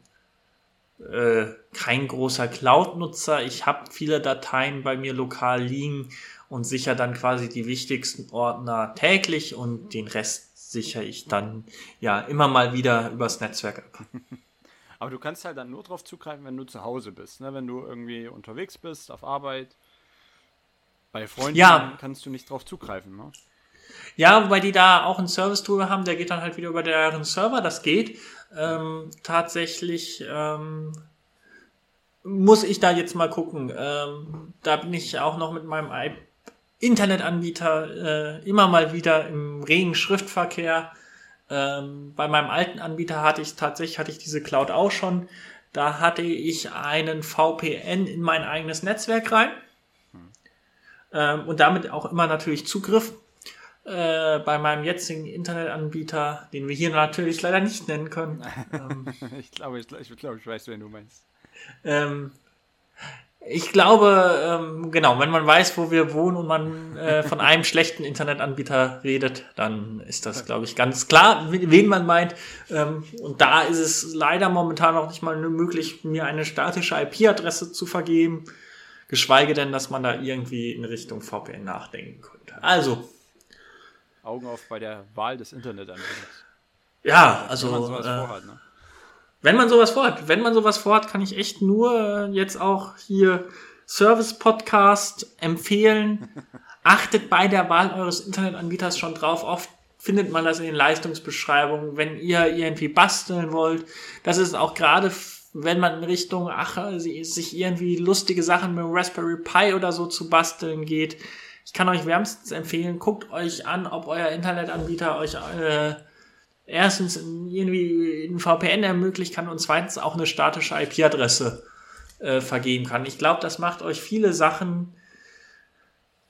äh, kein großer Cloud-Nutzer. Ich habe viele Dateien bei mir lokal liegen und sicher dann quasi die wichtigsten Ordner täglich und den Rest sichere ich dann ja immer mal wieder übers Netzwerk ab. Aber du kannst halt dann nur darauf zugreifen, wenn du zu Hause bist, ne? wenn du irgendwie unterwegs bist, auf Arbeit. Bei Freunden ja. kannst du nicht drauf zugreifen. Ne? Ja, wobei die da auch ein Service-Tool haben, der geht dann halt wieder über deren Server, das geht. Ähm, tatsächlich ähm, muss ich da jetzt mal gucken. Ähm, da bin ich auch noch mit meinem Internetanbieter äh, immer mal wieder im regen Schriftverkehr. Ähm, bei meinem alten Anbieter hatte ich tatsächlich hatte ich diese Cloud auch schon. Da hatte ich einen VPN in mein eigenes Netzwerk rein ähm, und damit auch immer natürlich Zugriff. äh, bei meinem jetzigen Internetanbieter, den wir hier natürlich leider nicht nennen können. ähm, ich glaube, ich, ich, glaub, ich weiß, wen du meinst. Ähm, ich glaube, ähm, genau, wenn man weiß, wo wir wohnen und man äh, von einem schlechten Internetanbieter redet, dann ist das, glaube ich, ganz klar, wen man meint. Ähm, und da ist es leider momentan noch nicht mal möglich, mir eine statische IP-Adresse zu vergeben, geschweige denn, dass man da irgendwie in Richtung VPN nachdenken könnte. Also. Augen auf bei der Wahl des Internetanbieters. Ja, also. Wenn man sowas äh, vorhat, ne? Wenn man sowas vorhat, wenn man sowas vorhat, kann ich echt nur jetzt auch hier Service Podcast empfehlen. Achtet bei der Wahl eures Internetanbieters schon drauf. Oft findet man das in den Leistungsbeschreibungen, wenn ihr irgendwie basteln wollt. Das ist auch gerade, wenn man in Richtung, ach, sich irgendwie lustige Sachen mit Raspberry Pi oder so zu basteln geht. Ich kann euch wärmstens empfehlen, guckt euch an, ob euer Internetanbieter euch äh, erstens irgendwie ein VPN ermöglichen kann und zweitens auch eine statische IP-Adresse äh, vergeben kann. Ich glaube, das macht euch viele Sachen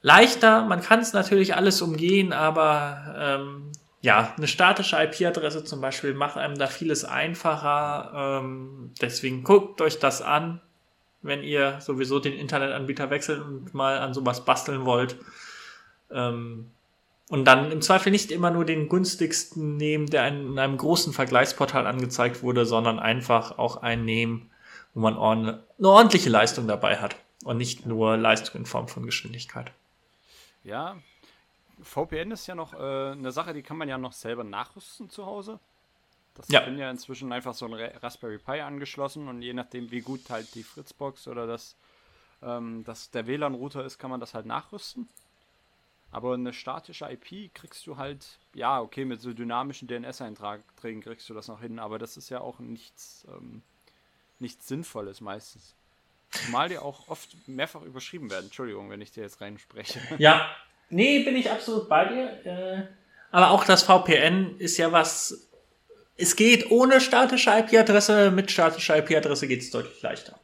leichter. Man kann es natürlich alles umgehen, aber ähm, ja, eine statische IP-Adresse zum Beispiel macht einem da vieles einfacher. Ähm, deswegen guckt euch das an, wenn ihr sowieso den Internetanbieter wechseln und mal an sowas basteln wollt. Ähm, und dann im Zweifel nicht immer nur den günstigsten nehmen, der in einem großen Vergleichsportal angezeigt wurde, sondern einfach auch einen nehmen, wo man eine ordentliche Leistung dabei hat und nicht nur Leistung in Form von Geschwindigkeit. Ja, VPN ist ja noch äh, eine Sache, die kann man ja noch selber nachrüsten zu Hause. Das ja. bin ja inzwischen einfach so ein Raspberry Pi angeschlossen und je nachdem, wie gut halt die Fritzbox oder das, ähm, das der WLAN-Router ist, kann man das halt nachrüsten. Aber eine statische IP kriegst du halt, ja, okay, mit so dynamischen DNS-Einträgen kriegst du das noch hin, aber das ist ja auch nichts, ähm, nichts Sinnvolles meistens. Zumal die auch oft mehrfach überschrieben werden. Entschuldigung, wenn ich dir jetzt reinspreche. Ja, nee, bin ich absolut bei dir. Äh, aber auch das VPN ist ja was. Es geht ohne statische IP-Adresse, mit statischer IP-Adresse geht es deutlich leichter.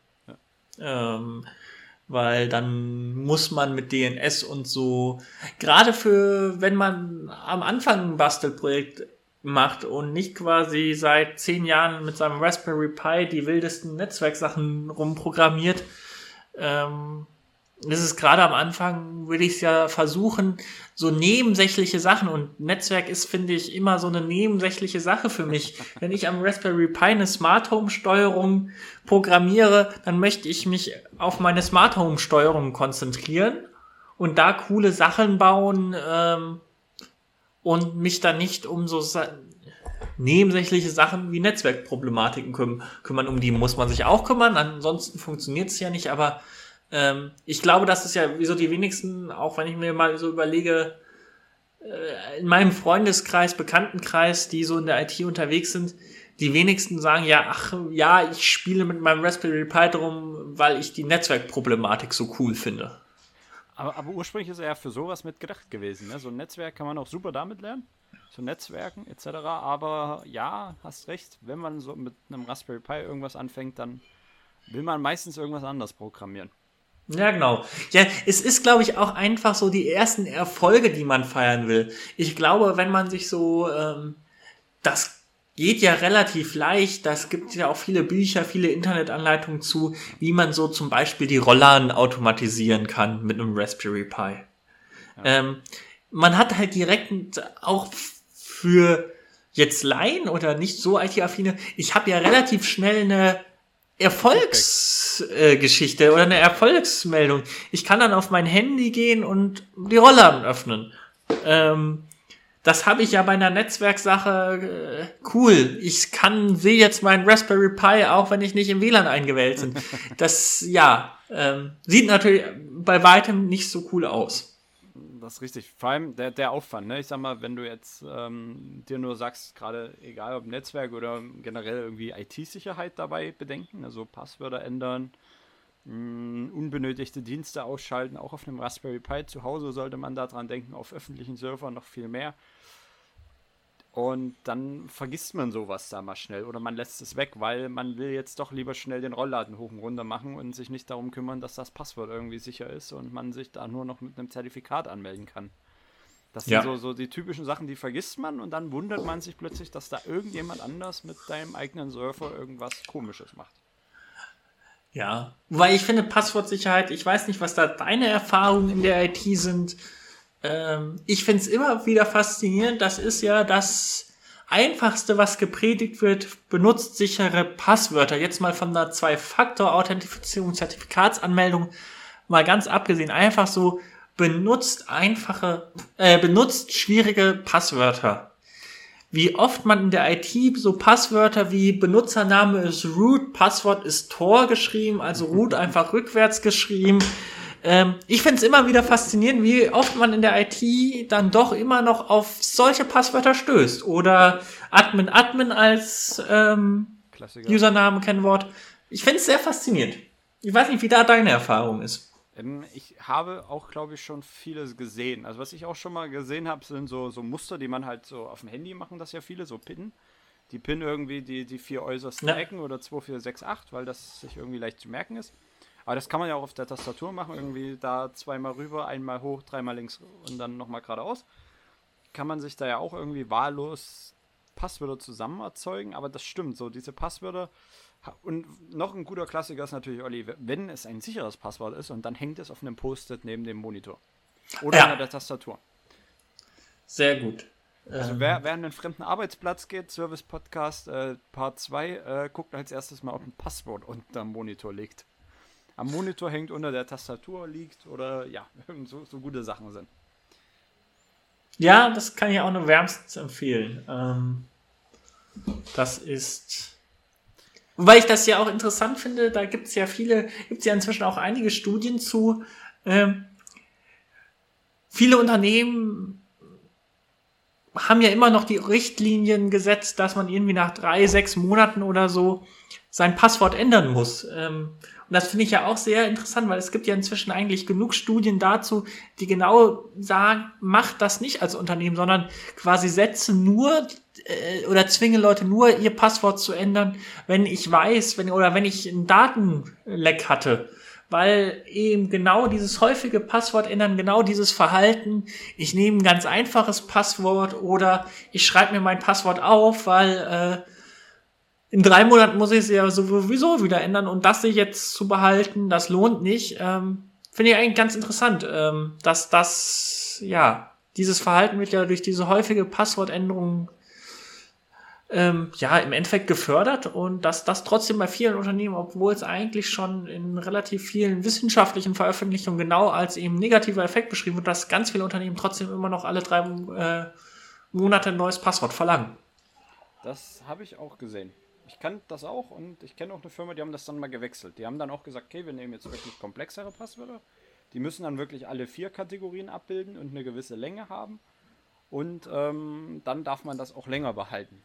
Ja. Ähm, weil dann muss man mit DNS und so, gerade für, wenn man am Anfang ein Bastelprojekt macht und nicht quasi seit zehn Jahren mit seinem Raspberry Pi die wildesten Netzwerksachen rumprogrammiert, ähm, das ist gerade am Anfang, würde ich es ja versuchen, so nebensächliche Sachen und Netzwerk ist, finde ich, immer so eine nebensächliche Sache für mich. Wenn ich am Raspberry Pi eine Smart Home Steuerung programmiere, dann möchte ich mich auf meine Smart Home Steuerung konzentrieren und da coole Sachen bauen ähm, und mich dann nicht um so Sa nebensächliche Sachen wie Netzwerkproblematiken küm kümmern. Um die muss man sich auch kümmern, ansonsten funktioniert es ja nicht, aber ähm, ich glaube, das ist ja wieso die wenigsten, auch wenn ich mir mal so überlege, äh, in meinem Freundeskreis, Bekanntenkreis, die so in der IT unterwegs sind, die wenigsten sagen ja, ach ja, ich spiele mit meinem Raspberry Pi drum, weil ich die Netzwerkproblematik so cool finde. Aber, aber ursprünglich ist er ja für sowas mitgedacht gewesen. Ne? So ein Netzwerk kann man auch super damit lernen. So Netzwerken etc. Aber ja, hast recht, wenn man so mit einem Raspberry Pi irgendwas anfängt, dann will man meistens irgendwas anderes programmieren. Ja, genau. Ja, es ist, glaube ich, auch einfach so die ersten Erfolge, die man feiern will. Ich glaube, wenn man sich so, ähm, das geht ja relativ leicht. Das gibt ja auch viele Bücher, viele Internetanleitungen zu, wie man so zum Beispiel die Rollladen automatisieren kann mit einem Raspberry Pi. Ja. Ähm, man hat halt direkt auch für jetzt Laien oder nicht so IT-affine, ich habe ja relativ schnell eine Erfolgsgeschichte äh, oder eine Erfolgsmeldung. Ich kann dann auf mein Handy gehen und die Rollladen öffnen. Ähm, das habe ich ja bei einer Netzwerksache äh, cool. Ich kann sehe jetzt meinen Raspberry Pi auch, wenn ich nicht im WLAN eingewählt bin. Das ja ähm, sieht natürlich bei weitem nicht so cool aus das ist richtig. Vor allem der, der Aufwand, ne? Ich sag mal, wenn du jetzt ähm, dir nur sagst, gerade egal ob Netzwerk oder generell irgendwie IT-Sicherheit dabei bedenken, also Passwörter ändern, mh, mm, unbenötigte Dienste ausschalten, auch auf einem Raspberry Pi zu Hause sollte man daran denken, auf öffentlichen Servern noch viel mehr. Und dann vergisst man sowas da mal schnell oder man lässt es weg, weil man will jetzt doch lieber schnell den Rollladen hoch und runter machen und sich nicht darum kümmern, dass das Passwort irgendwie sicher ist und man sich da nur noch mit einem Zertifikat anmelden kann. Das sind ja. so, so die typischen Sachen, die vergisst man und dann wundert man sich plötzlich, dass da irgendjemand anders mit deinem eigenen Surfer irgendwas Komisches macht. Ja, weil ich finde Passwortsicherheit, ich weiß nicht, was da deine Erfahrungen in der IT sind. Ähm, ich finde es immer wieder faszinierend. Das ist ja das einfachste, was gepredigt wird, benutzt sichere Passwörter. Jetzt mal von der Zwei-Faktor-Authentifizierung, Zertifikatsanmeldung mal ganz abgesehen. Einfach so benutzt einfache, äh, benutzt schwierige Passwörter. Wie oft man in der IT so Passwörter wie Benutzername ist root, Passwort ist Tor geschrieben, also root einfach rückwärts geschrieben. Ähm, ich finde es immer wieder faszinierend, wie oft man in der IT dann doch immer noch auf solche Passwörter stößt. Oder Admin Admin als ähm, Username, Kennwort. Ich finde es sehr faszinierend. Ich weiß nicht, wie da deine Erfahrung ist. Ähm, ich habe auch, glaube ich, schon vieles gesehen. Also was ich auch schon mal gesehen habe, sind so, so Muster, die man halt so auf dem Handy machen, das ja viele, so Pin. Die Pin irgendwie die, die vier äußersten ja. Ecken oder 2, 4, 6, 8, weil das sich irgendwie leicht zu merken ist. Aber das kann man ja auch auf der Tastatur machen, irgendwie da zweimal rüber, einmal hoch, dreimal links und dann nochmal geradeaus. Kann man sich da ja auch irgendwie wahllos Passwörter zusammen erzeugen, aber das stimmt so, diese Passwörter, und noch ein guter Klassiker ist natürlich, Olli, wenn es ein sicheres Passwort ist und dann hängt es auf einem Post-it neben dem Monitor. Oder ja. an der Tastatur. Sehr gut. Also wer, wer an einen fremden Arbeitsplatz geht, Service Podcast äh, Part 2, äh, guckt als erstes mal, ob ein Passwort unter dem Monitor liegt. Am Monitor hängt, unter der Tastatur liegt oder ja, so, so gute Sachen sind. Ja, das kann ich auch nur wärmstens empfehlen. Ähm, das ist Wobei ich das ja auch interessant finde, da gibt es ja viele, gibt es ja inzwischen auch einige Studien zu. Ähm, viele Unternehmen haben ja immer noch die Richtlinien gesetzt, dass man irgendwie nach drei, sechs Monaten oder so sein Passwort ändern muss. Ähm, und das finde ich ja auch sehr interessant, weil es gibt ja inzwischen eigentlich genug Studien dazu, die genau sagen, macht das nicht als Unternehmen, sondern quasi setze nur äh, oder zwinge Leute nur ihr Passwort zu ändern, wenn ich weiß, wenn oder wenn ich einen Datenleck hatte, weil eben genau dieses häufige Passwort ändern, genau dieses Verhalten, ich nehme ein ganz einfaches Passwort oder ich schreibe mir mein Passwort auf, weil äh, in drei Monaten muss ich es ja sowieso wieder ändern und das sich jetzt zu behalten, das lohnt nicht. Ähm, Finde ich eigentlich ganz interessant, ähm, dass das, ja, dieses Verhalten wird ja durch diese häufige Passwortänderung ähm, ja im Endeffekt gefördert und dass das trotzdem bei vielen Unternehmen, obwohl es eigentlich schon in relativ vielen wissenschaftlichen Veröffentlichungen genau als eben negativer Effekt beschrieben wird, dass ganz viele Unternehmen trotzdem immer noch alle drei äh, Monate ein neues Passwort verlangen. Das habe ich auch gesehen. Ich kann das auch und ich kenne auch eine Firma, die haben das dann mal gewechselt. Die haben dann auch gesagt, okay, wir nehmen jetzt wirklich komplexere Passwörter. Die müssen dann wirklich alle vier Kategorien abbilden und eine gewisse Länge haben. Und ähm, dann darf man das auch länger behalten.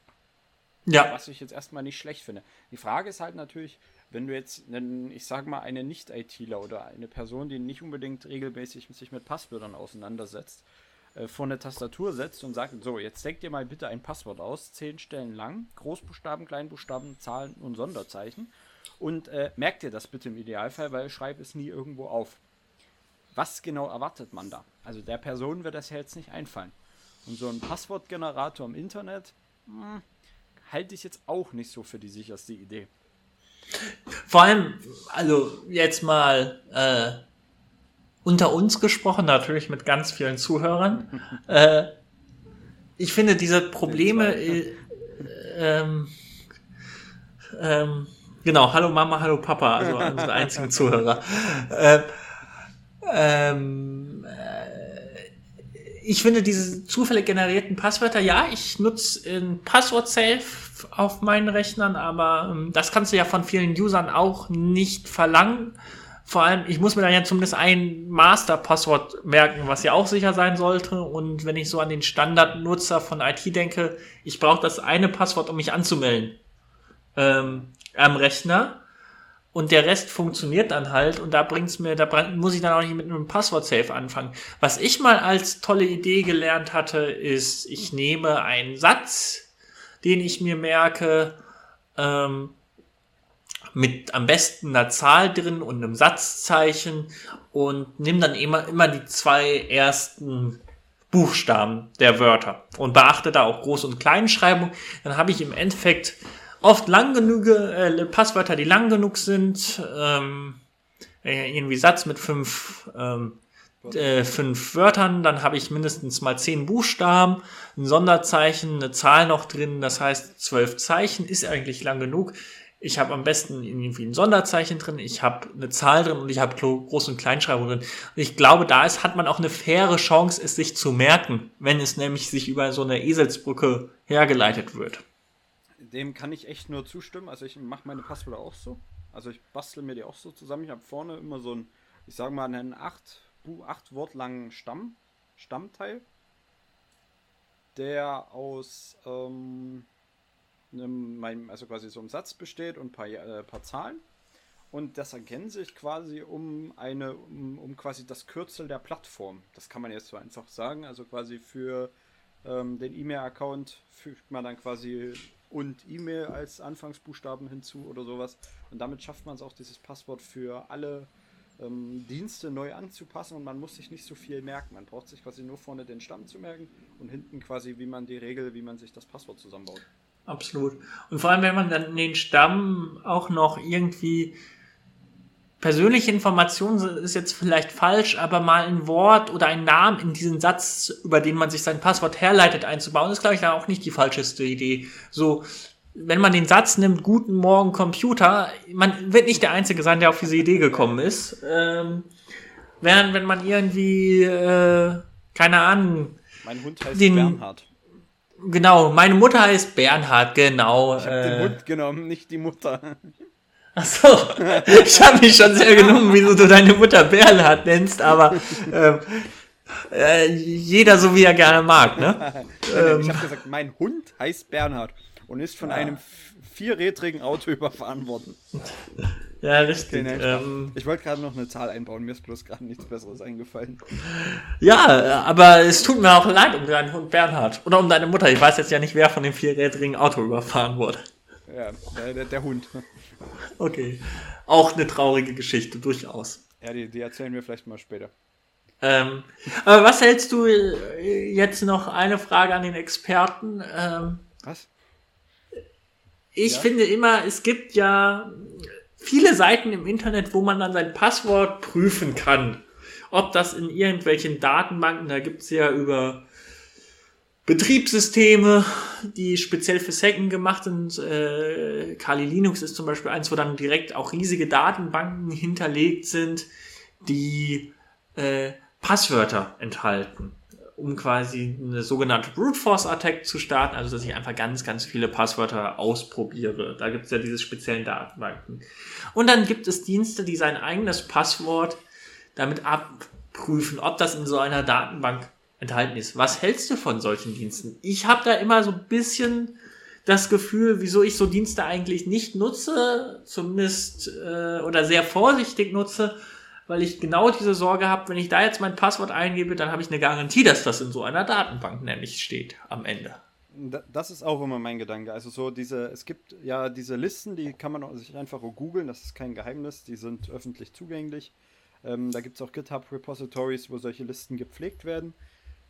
Ja. Was ich jetzt erstmal nicht schlecht finde. Die Frage ist halt natürlich, wenn du jetzt, einen, ich sage mal, eine Nicht-ITler oder eine Person, die nicht unbedingt regelmäßig sich mit Passwörtern auseinandersetzt, äh, vor eine Tastatur setzt und sagt, so, jetzt denk dir mal bitte ein Passwort aus, zehn Stellen lang, Großbuchstaben, Kleinbuchstaben, Zahlen und Sonderzeichen und äh, merkt dir das bitte im Idealfall, weil schreib es nie irgendwo auf. Was genau erwartet man da? Also der Person wird das ja jetzt nicht einfallen. Und so ein Passwortgenerator im Internet, mh, hm, halte ich jetzt auch nicht so für die sicherste Idee. Vor allem, also jetzt mal äh, unter uns gesprochen, natürlich mit ganz vielen Zuhörern. äh, ich finde diese Probleme, äh, ähm, ähm, genau, hallo Mama, hallo Papa, also unsere einzigen Zuhörer. Äh, ähm, ich finde diese zufällig generierten Passwörter, ja, ich nutze ein Passwort Safe auf meinen Rechnern, aber ähm, das kannst du ja von vielen Usern auch nicht verlangen. Vor allem, ich muss mir dann ja zumindest ein Master-Passwort merken, was ja auch sicher sein sollte. Und wenn ich so an den Standardnutzer von IT denke, ich brauche das eine Passwort, um mich anzumelden ähm, am Rechner und der Rest funktioniert dann halt und da bringt's mir, da muss ich dann auch nicht mit einem Passwort-Safe anfangen. Was ich mal als tolle Idee gelernt hatte, ist, ich nehme einen Satz, den ich mir merke, ähm, mit am besten einer Zahl drin und einem Satzzeichen und nimm dann immer, immer die zwei ersten Buchstaben der Wörter und beachte da auch Groß- und Kleinschreibung. Dann habe ich im Endeffekt oft lang genug äh, Passwörter, die lang genug sind. Ähm, irgendwie Satz mit fünf, ähm, äh, fünf Wörtern, dann habe ich mindestens mal zehn Buchstaben, ein Sonderzeichen, eine Zahl noch drin, das heißt zwölf Zeichen ist eigentlich lang genug. Ich habe am besten irgendwie ein Sonderzeichen drin, ich habe eine Zahl drin und ich habe Groß- und Kleinschreibung drin. Und ich glaube, da ist, hat man auch eine faire Chance, es sich zu merken, wenn es nämlich sich über so eine Eselsbrücke hergeleitet wird. Dem kann ich echt nur zustimmen. Also ich mache meine Passwörter auch so. Also ich bastel mir die auch so zusammen. Ich habe vorne immer so ein, ich sage mal, einen acht, acht Wort langen Stamm, Stammteil, der aus ähm, also quasi so einem Satz besteht und ein paar, äh, paar Zahlen. Und das ergänzt sich quasi um eine, um, um, quasi das Kürzel der Plattform. Das kann man jetzt so einfach sagen. Also quasi für ähm, den E-Mail-Account fügt man dann quasi und E-Mail als Anfangsbuchstaben hinzu oder sowas. Und damit schafft man es auch, dieses Passwort für alle ähm, Dienste neu anzupassen und man muss sich nicht so viel merken. Man braucht sich quasi nur vorne den Stamm zu merken und hinten quasi, wie man die Regel, wie man sich das Passwort zusammenbaut. Absolut. Und vor allem, wenn man dann den Stamm auch noch irgendwie persönliche Informationen ist jetzt vielleicht falsch, aber mal ein Wort oder ein Namen in diesen Satz, über den man sich sein Passwort herleitet, einzubauen, ist, glaube ich, da auch nicht die falscheste Idee. So, wenn man den Satz nimmt, guten Morgen Computer, man wird nicht der Einzige sein, der auf diese Idee gekommen ist. Ähm, während wenn man irgendwie, äh, keine Ahnung. Mein Hund heißt den, Bernhard. Genau, meine Mutter heißt Bernhard, genau. Ich habe äh, den Hund genommen, nicht die Mutter. Ach so, ich habe mich schon sehr genommen, wieso du deine Mutter Bernhard nennst, aber ähm, äh, jeder so wie er gerne mag, ne? ähm, ich habe gesagt, mein Hund heißt Bernhard und ist von ja. einem vierrädrigen Auto überfahren worden. Ja, richtig. Okay, ähm, ich wollte gerade noch eine Zahl einbauen, mir ist bloß gerade nichts Besseres eingefallen. Ja, aber es tut mir auch leid um deinen Hund Bernhard. Oder um deine Mutter. Ich weiß jetzt ja nicht, wer von dem vierrädrigen Auto überfahren wurde. Ja, der, der, der Hund. Okay. Auch eine traurige Geschichte, durchaus. Ja, die, die erzählen wir vielleicht mal später. Ähm, aber was hältst du äh, jetzt noch eine Frage an den Experten? Ähm, was? Ich ja? finde immer, es gibt ja viele Seiten im Internet, wo man dann sein Passwort prüfen kann. Ob das in irgendwelchen Datenbanken, da gibt's ja über Betriebssysteme, die speziell für Second gemacht sind. Äh, Kali Linux ist zum Beispiel eins, wo dann direkt auch riesige Datenbanken hinterlegt sind, die äh, Passwörter enthalten, um quasi eine sogenannte Brute Force Attack zu starten, also dass ich einfach ganz, ganz viele Passwörter ausprobiere. Da gibt es ja diese speziellen Datenbanken. Und dann gibt es Dienste, die sein eigenes Passwort damit abprüfen, ob das in so einer Datenbank enthalten ist. Was hältst du von solchen Diensten? Ich habe da immer so ein bisschen das Gefühl, wieso ich so Dienste eigentlich nicht nutze, zumindest äh, oder sehr vorsichtig nutze, weil ich genau diese Sorge habe, wenn ich da jetzt mein Passwort eingebe, dann habe ich eine Garantie, dass das in so einer Datenbank nämlich steht am Ende. Das ist auch immer mein Gedanke. Also so diese, es gibt ja diese Listen, die kann man sich einfach googeln, das ist kein Geheimnis, die sind öffentlich zugänglich. Ähm, da gibt es auch GitHub-Repositories, wo solche Listen gepflegt werden.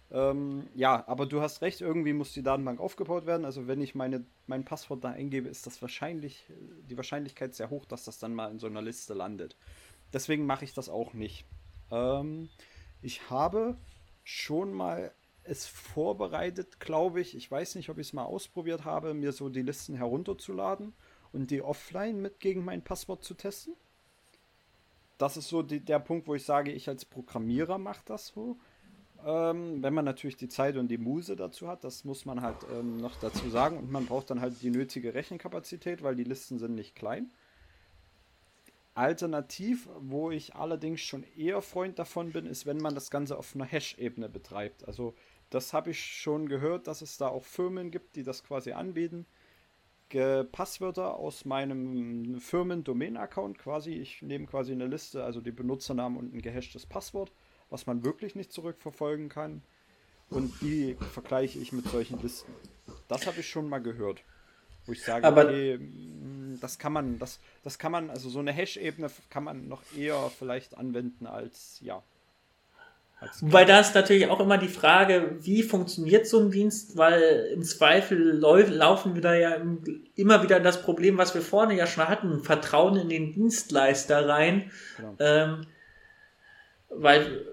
Ähm, ja, aber du hast recht, irgendwie muss die Datenbank aufgebaut werden. Also wenn ich meine, mein Passwort da eingebe, ist das wahrscheinlich, die Wahrscheinlichkeit sehr hoch, dass das dann mal in so einer Liste landet. Deswegen mache ich das auch nicht. Ähm, ich habe schon mal es vorbereitet, glaube ich. Ich weiß nicht, ob ich es mal ausprobiert habe, mir so die Listen herunterzuladen und die offline mit gegen mein Passwort zu testen. Das ist so die, der Punkt, wo ich sage, ich als Programmierer mache das so. Ähm, wenn man natürlich die Zeit und die Muse dazu hat, das muss man halt ähm, noch dazu sagen. Und man braucht dann halt die nötige Rechenkapazität, weil die Listen sind nicht klein. Alternativ, wo ich allerdings schon eher Freund davon bin, ist, wenn man das Ganze auf einer Hash-Ebene betreibt. Also das habe ich schon gehört, dass es da auch Firmen gibt, die das quasi anbieten. Passwörter aus meinem Firmen-Domain-Account quasi. Ich nehme quasi eine Liste, also die Benutzernamen und ein gehashtes Passwort was man wirklich nicht zurückverfolgen kann. Und die vergleiche ich mit solchen Listen. Das habe ich schon mal gehört. Wo ich sage, Aber okay, das kann man, das, das kann man, also so eine Hash-Ebene kann man noch eher vielleicht anwenden als ja. Wobei da ist natürlich auch immer die Frage, wie funktioniert so ein Dienst, weil im Zweifel laufen wir da ja immer wieder das Problem, was wir vorne ja schon hatten, Vertrauen in den Dienstleister rein. Genau. Ähm, weil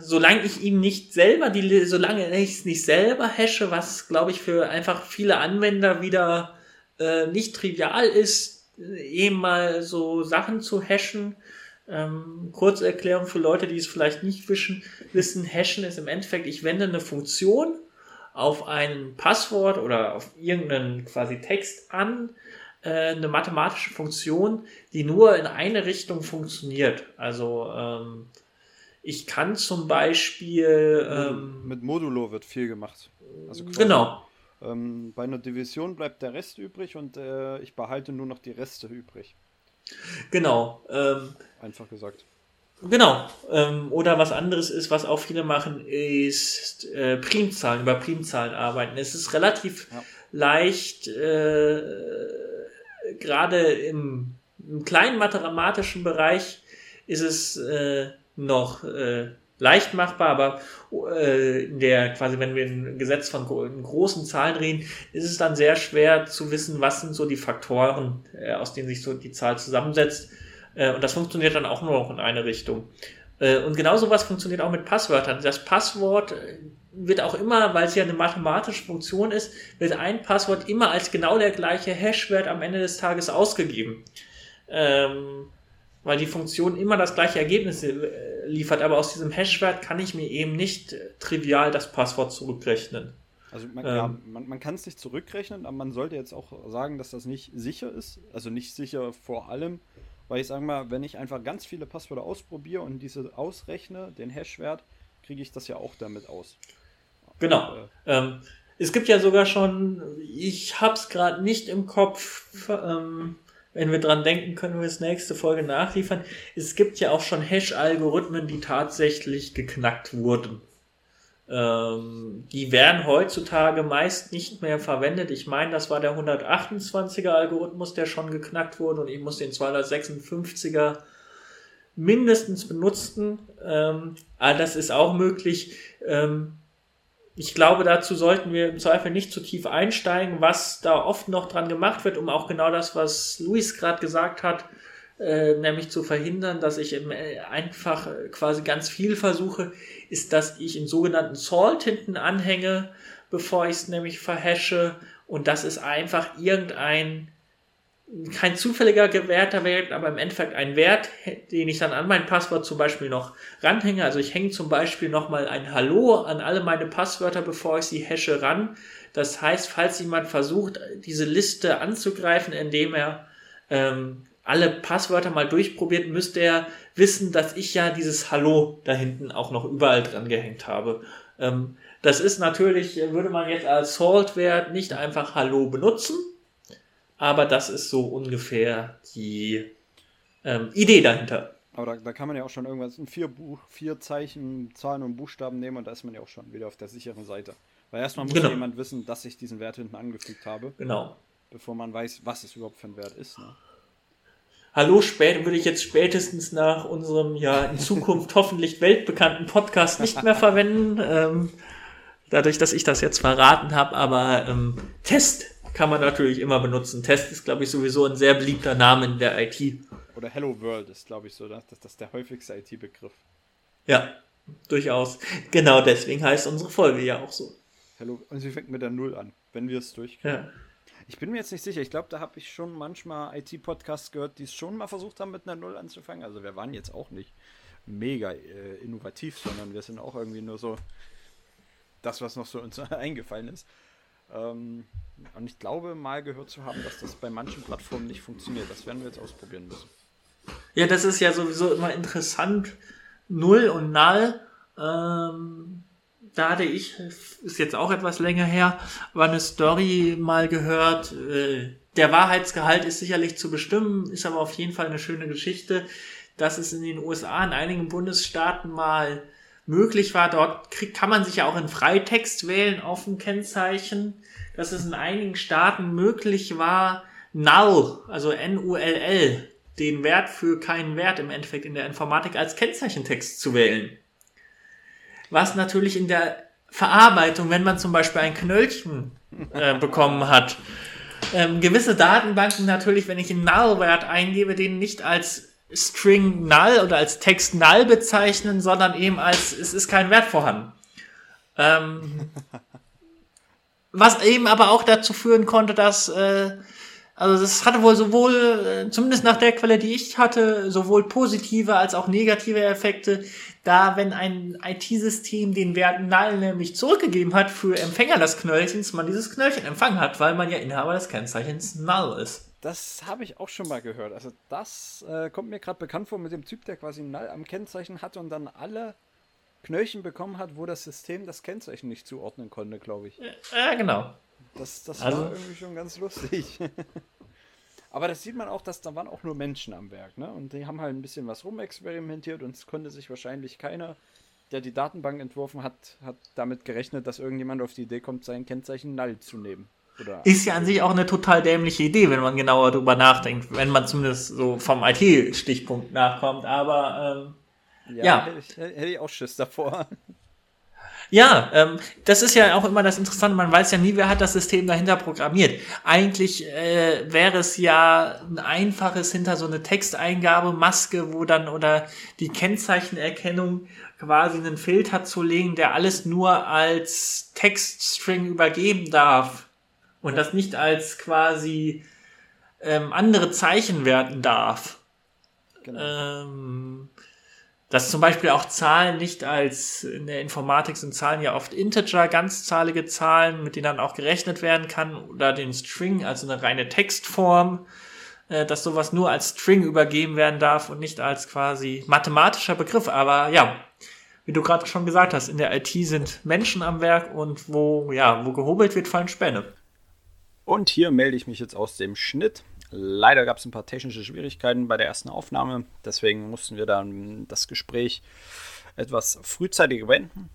solange ich ihm nicht selber die, solange ich es nicht selber hasche, was glaube ich für einfach viele Anwender wieder äh, nicht trivial ist, eben mal so Sachen zu hashen. Ähm, Kurzerklärung für Leute, die es vielleicht nicht wischen, wissen, hashen ist im Endeffekt, ich wende eine Funktion auf ein Passwort oder auf irgendeinen quasi Text an, äh, eine mathematische Funktion, die nur in eine Richtung funktioniert. Also ähm, ich kann zum Beispiel. Ähm, Mit Modulo wird viel gemacht. Also genau. Ähm, bei einer Division bleibt der Rest übrig und äh, ich behalte nur noch die Reste übrig. Genau. Ähm, Einfach gesagt. Genau. Ähm, oder was anderes ist, was auch viele machen, ist äh, Primzahlen, über Primzahlen arbeiten. Es ist relativ ja. leicht, äh, gerade im, im, kleinen mathematischen Bereich ist es äh, noch äh, leicht machbar, aber äh, der quasi, wenn wir ein Gesetz von großen Zahlen reden, ist es dann sehr schwer zu wissen, was sind so die Faktoren, äh, aus denen sich so die Zahl zusammensetzt. Äh, und das funktioniert dann auch nur noch in eine Richtung. Äh, und genau sowas funktioniert auch mit Passwörtern. Das Passwort äh, wird auch immer, weil es ja eine mathematische Funktion ist, wird ein Passwort immer als genau der gleiche Hashwert am Ende des Tages ausgegeben. Ähm, weil die Funktion immer das gleiche Ergebnis äh, liefert, aber aus diesem Hashwert kann ich mir eben nicht äh, trivial das Passwort zurückrechnen. Also man, ähm, ja, man, man kann es nicht zurückrechnen, aber man sollte jetzt auch sagen, dass das nicht sicher ist. Also nicht sicher vor allem, weil ich sage mal, wenn ich einfach ganz viele Passwörter ausprobiere und diese ausrechne, den Hashwert, kriege ich das ja auch damit aus. Genau. Äh, ähm, es gibt ja sogar schon, ich habe es gerade nicht im Kopf, ähm, wenn wir dran denken, können wir das nächste Folge nachliefern. Es gibt ja auch schon Hash-Algorithmen, die tatsächlich geknackt wurden. Ähm, die werden heutzutage meist nicht mehr verwendet. Ich meine, das war der 128er Algorithmus, der schon geknackt wurde und ich muss den 256er mindestens benutzen. Ähm, aber das ist auch möglich. Ähm, ich glaube, dazu sollten wir im Zweifel nicht zu tief einsteigen, was da oft noch dran gemacht wird, um auch genau das, was Luis gerade gesagt hat, äh, nämlich zu verhindern, dass ich im, äh, einfach quasi ganz viel versuche, ist, dass ich in sogenannten Salt hinten anhänge, bevor ich es nämlich verhasche. Und das ist einfach irgendein kein zufälliger gewährter Wert, aber im Endeffekt ein Wert, den ich dann an mein Passwort zum Beispiel noch ranhänge. Also ich hänge zum Beispiel nochmal ein Hallo an alle meine Passwörter, bevor ich sie hashe ran. Das heißt, falls jemand versucht, diese Liste anzugreifen, indem er ähm, alle Passwörter mal durchprobiert, müsste er wissen, dass ich ja dieses Hallo da hinten auch noch überall dran gehängt habe. Ähm, das ist natürlich, würde man jetzt als Salt-Wert nicht einfach Hallo benutzen, aber das ist so ungefähr die ähm, Idee dahinter. Aber da, da, kann man ja auch schon irgendwas in vier, Buch, vier Zeichen, Zahlen und Buchstaben nehmen und da ist man ja auch schon wieder auf der sicheren Seite. Weil erstmal muss genau. ja jemand wissen, dass ich diesen Wert hinten angefügt habe. Genau. Bevor man weiß, was es überhaupt für ein Wert ist. Ne? Hallo, spät würde ich jetzt spätestens nach unserem ja in Zukunft hoffentlich weltbekannten Podcast nicht mehr verwenden. Ähm, dadurch, dass ich das jetzt verraten habe, aber ähm, Test kann man natürlich immer benutzen. Test ist, glaube ich, sowieso ein sehr beliebter Name in der IT. Oder Hello World ist, glaube ich, so, das, das ist der häufigste IT-Begriff. Ja, durchaus. Genau deswegen heißt unsere Folge ja auch so. Hello, und sie fängt mit der Null an, wenn wir es durchkriegen. Ja. Ich bin mir jetzt nicht sicher. Ich glaube, da habe ich schon manchmal IT-Podcasts gehört, die es schon mal versucht haben, mit einer Null anzufangen. Also wir waren jetzt auch nicht mega äh, innovativ, sondern wir sind auch irgendwie nur so das, was noch so uns eingefallen ist. Ähm, und ich glaube, mal gehört zu haben, dass das bei manchen Plattformen nicht funktioniert. Das werden wir jetzt ausprobieren müssen. Ja, das ist ja sowieso immer interessant. Null und Null. Ähm, da hatte ich, ist jetzt auch etwas länger her, war eine Story mal gehört. Äh, der Wahrheitsgehalt ist sicherlich zu bestimmen, ist aber auf jeden Fall eine schöne Geschichte, dass es in den USA in einigen Bundesstaaten mal möglich war. Dort krieg, kann man sich ja auch in Freitext wählen auf dem Kennzeichen dass es in einigen Staaten möglich war, null, also N-U-L-L, den Wert für keinen Wert im Endeffekt in der Informatik als Kennzeichentext zu wählen. was natürlich in der Verarbeitung, wenn man zum Beispiel ein Knöllchen äh, bekommen hat, ähm, gewisse Datenbanken natürlich, wenn ich einen Null-Wert eingebe, den nicht als String Null oder als Text Null bezeichnen, sondern eben als es ist kein Wert vorhanden. Ähm, was eben aber auch dazu führen konnte, dass äh, also das hatte wohl sowohl, äh, zumindest nach der Quelle, die ich hatte, sowohl positive als auch negative Effekte, da wenn ein IT-System den Wert null nämlich zurückgegeben hat für Empfänger des Knöllchens, man dieses Knöllchen empfangen hat, weil man ja Inhaber des Kennzeichens null ist. Das habe ich auch schon mal gehört. Also das äh, kommt mir gerade bekannt vor mit dem Typ, der quasi null am Kennzeichen hatte und dann alle Knöllchen bekommen hat, wo das System das Kennzeichen nicht zuordnen konnte, glaube ich. Ja, genau. Das, das also, war irgendwie schon ganz lustig. Aber das sieht man auch, dass da waren auch nur Menschen am Werk, ne? Und die haben halt ein bisschen was rumexperimentiert und es konnte sich wahrscheinlich keiner, der die Datenbank entworfen hat, hat damit gerechnet, dass irgendjemand auf die Idee kommt, sein Kennzeichen null zu nehmen. Oder ist ja an sich auch eine total dämliche Idee, wenn man genauer drüber nachdenkt, wenn man zumindest so vom IT-Stichpunkt nachkommt, aber ähm, ja. ja. Hätte, ich, hätte ich auch Schiss davor. Ja, ähm, das ist ja auch immer das Interessante. Man weiß ja nie, wer hat das System dahinter programmiert. Eigentlich äh, wäre es ja ein einfaches hinter so eine Texteingabemaske, wo dann oder die Kennzeichenerkennung quasi einen Filter zu legen, der alles nur als Textstring übergeben darf und das nicht als quasi ähm, andere Zeichen werten darf. Genau. Ähm, dass zum Beispiel auch Zahlen nicht als, in der Informatik sind Zahlen ja oft Integer, ganzzahlige Zahlen, mit denen dann auch gerechnet werden kann, oder den String, also eine reine Textform, äh, dass sowas nur als String übergeben werden darf und nicht als quasi mathematischer Begriff. Aber ja, wie du gerade schon gesagt hast, in der IT sind Menschen am Werk und wo, ja, wo gehobelt wird, fallen Späne. Und hier melde ich mich jetzt aus dem Schnitt. Leider gab es ein paar technische Schwierigkeiten bei der ersten Aufnahme, deswegen mussten wir dann das Gespräch etwas frühzeitig wenden.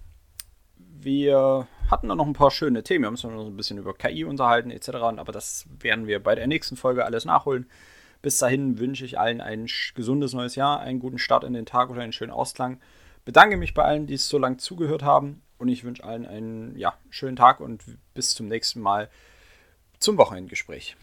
Wir hatten dann noch ein paar schöne Themen, wir haben uns noch ein bisschen über KI unterhalten etc., aber das werden wir bei der nächsten Folge alles nachholen. Bis dahin wünsche ich allen ein gesundes neues Jahr, einen guten Start in den Tag oder einen schönen Ausklang. Bedanke mich bei allen, die es so lange zugehört haben und ich wünsche allen einen ja, schönen Tag und bis zum nächsten Mal zum Wochenendgespräch.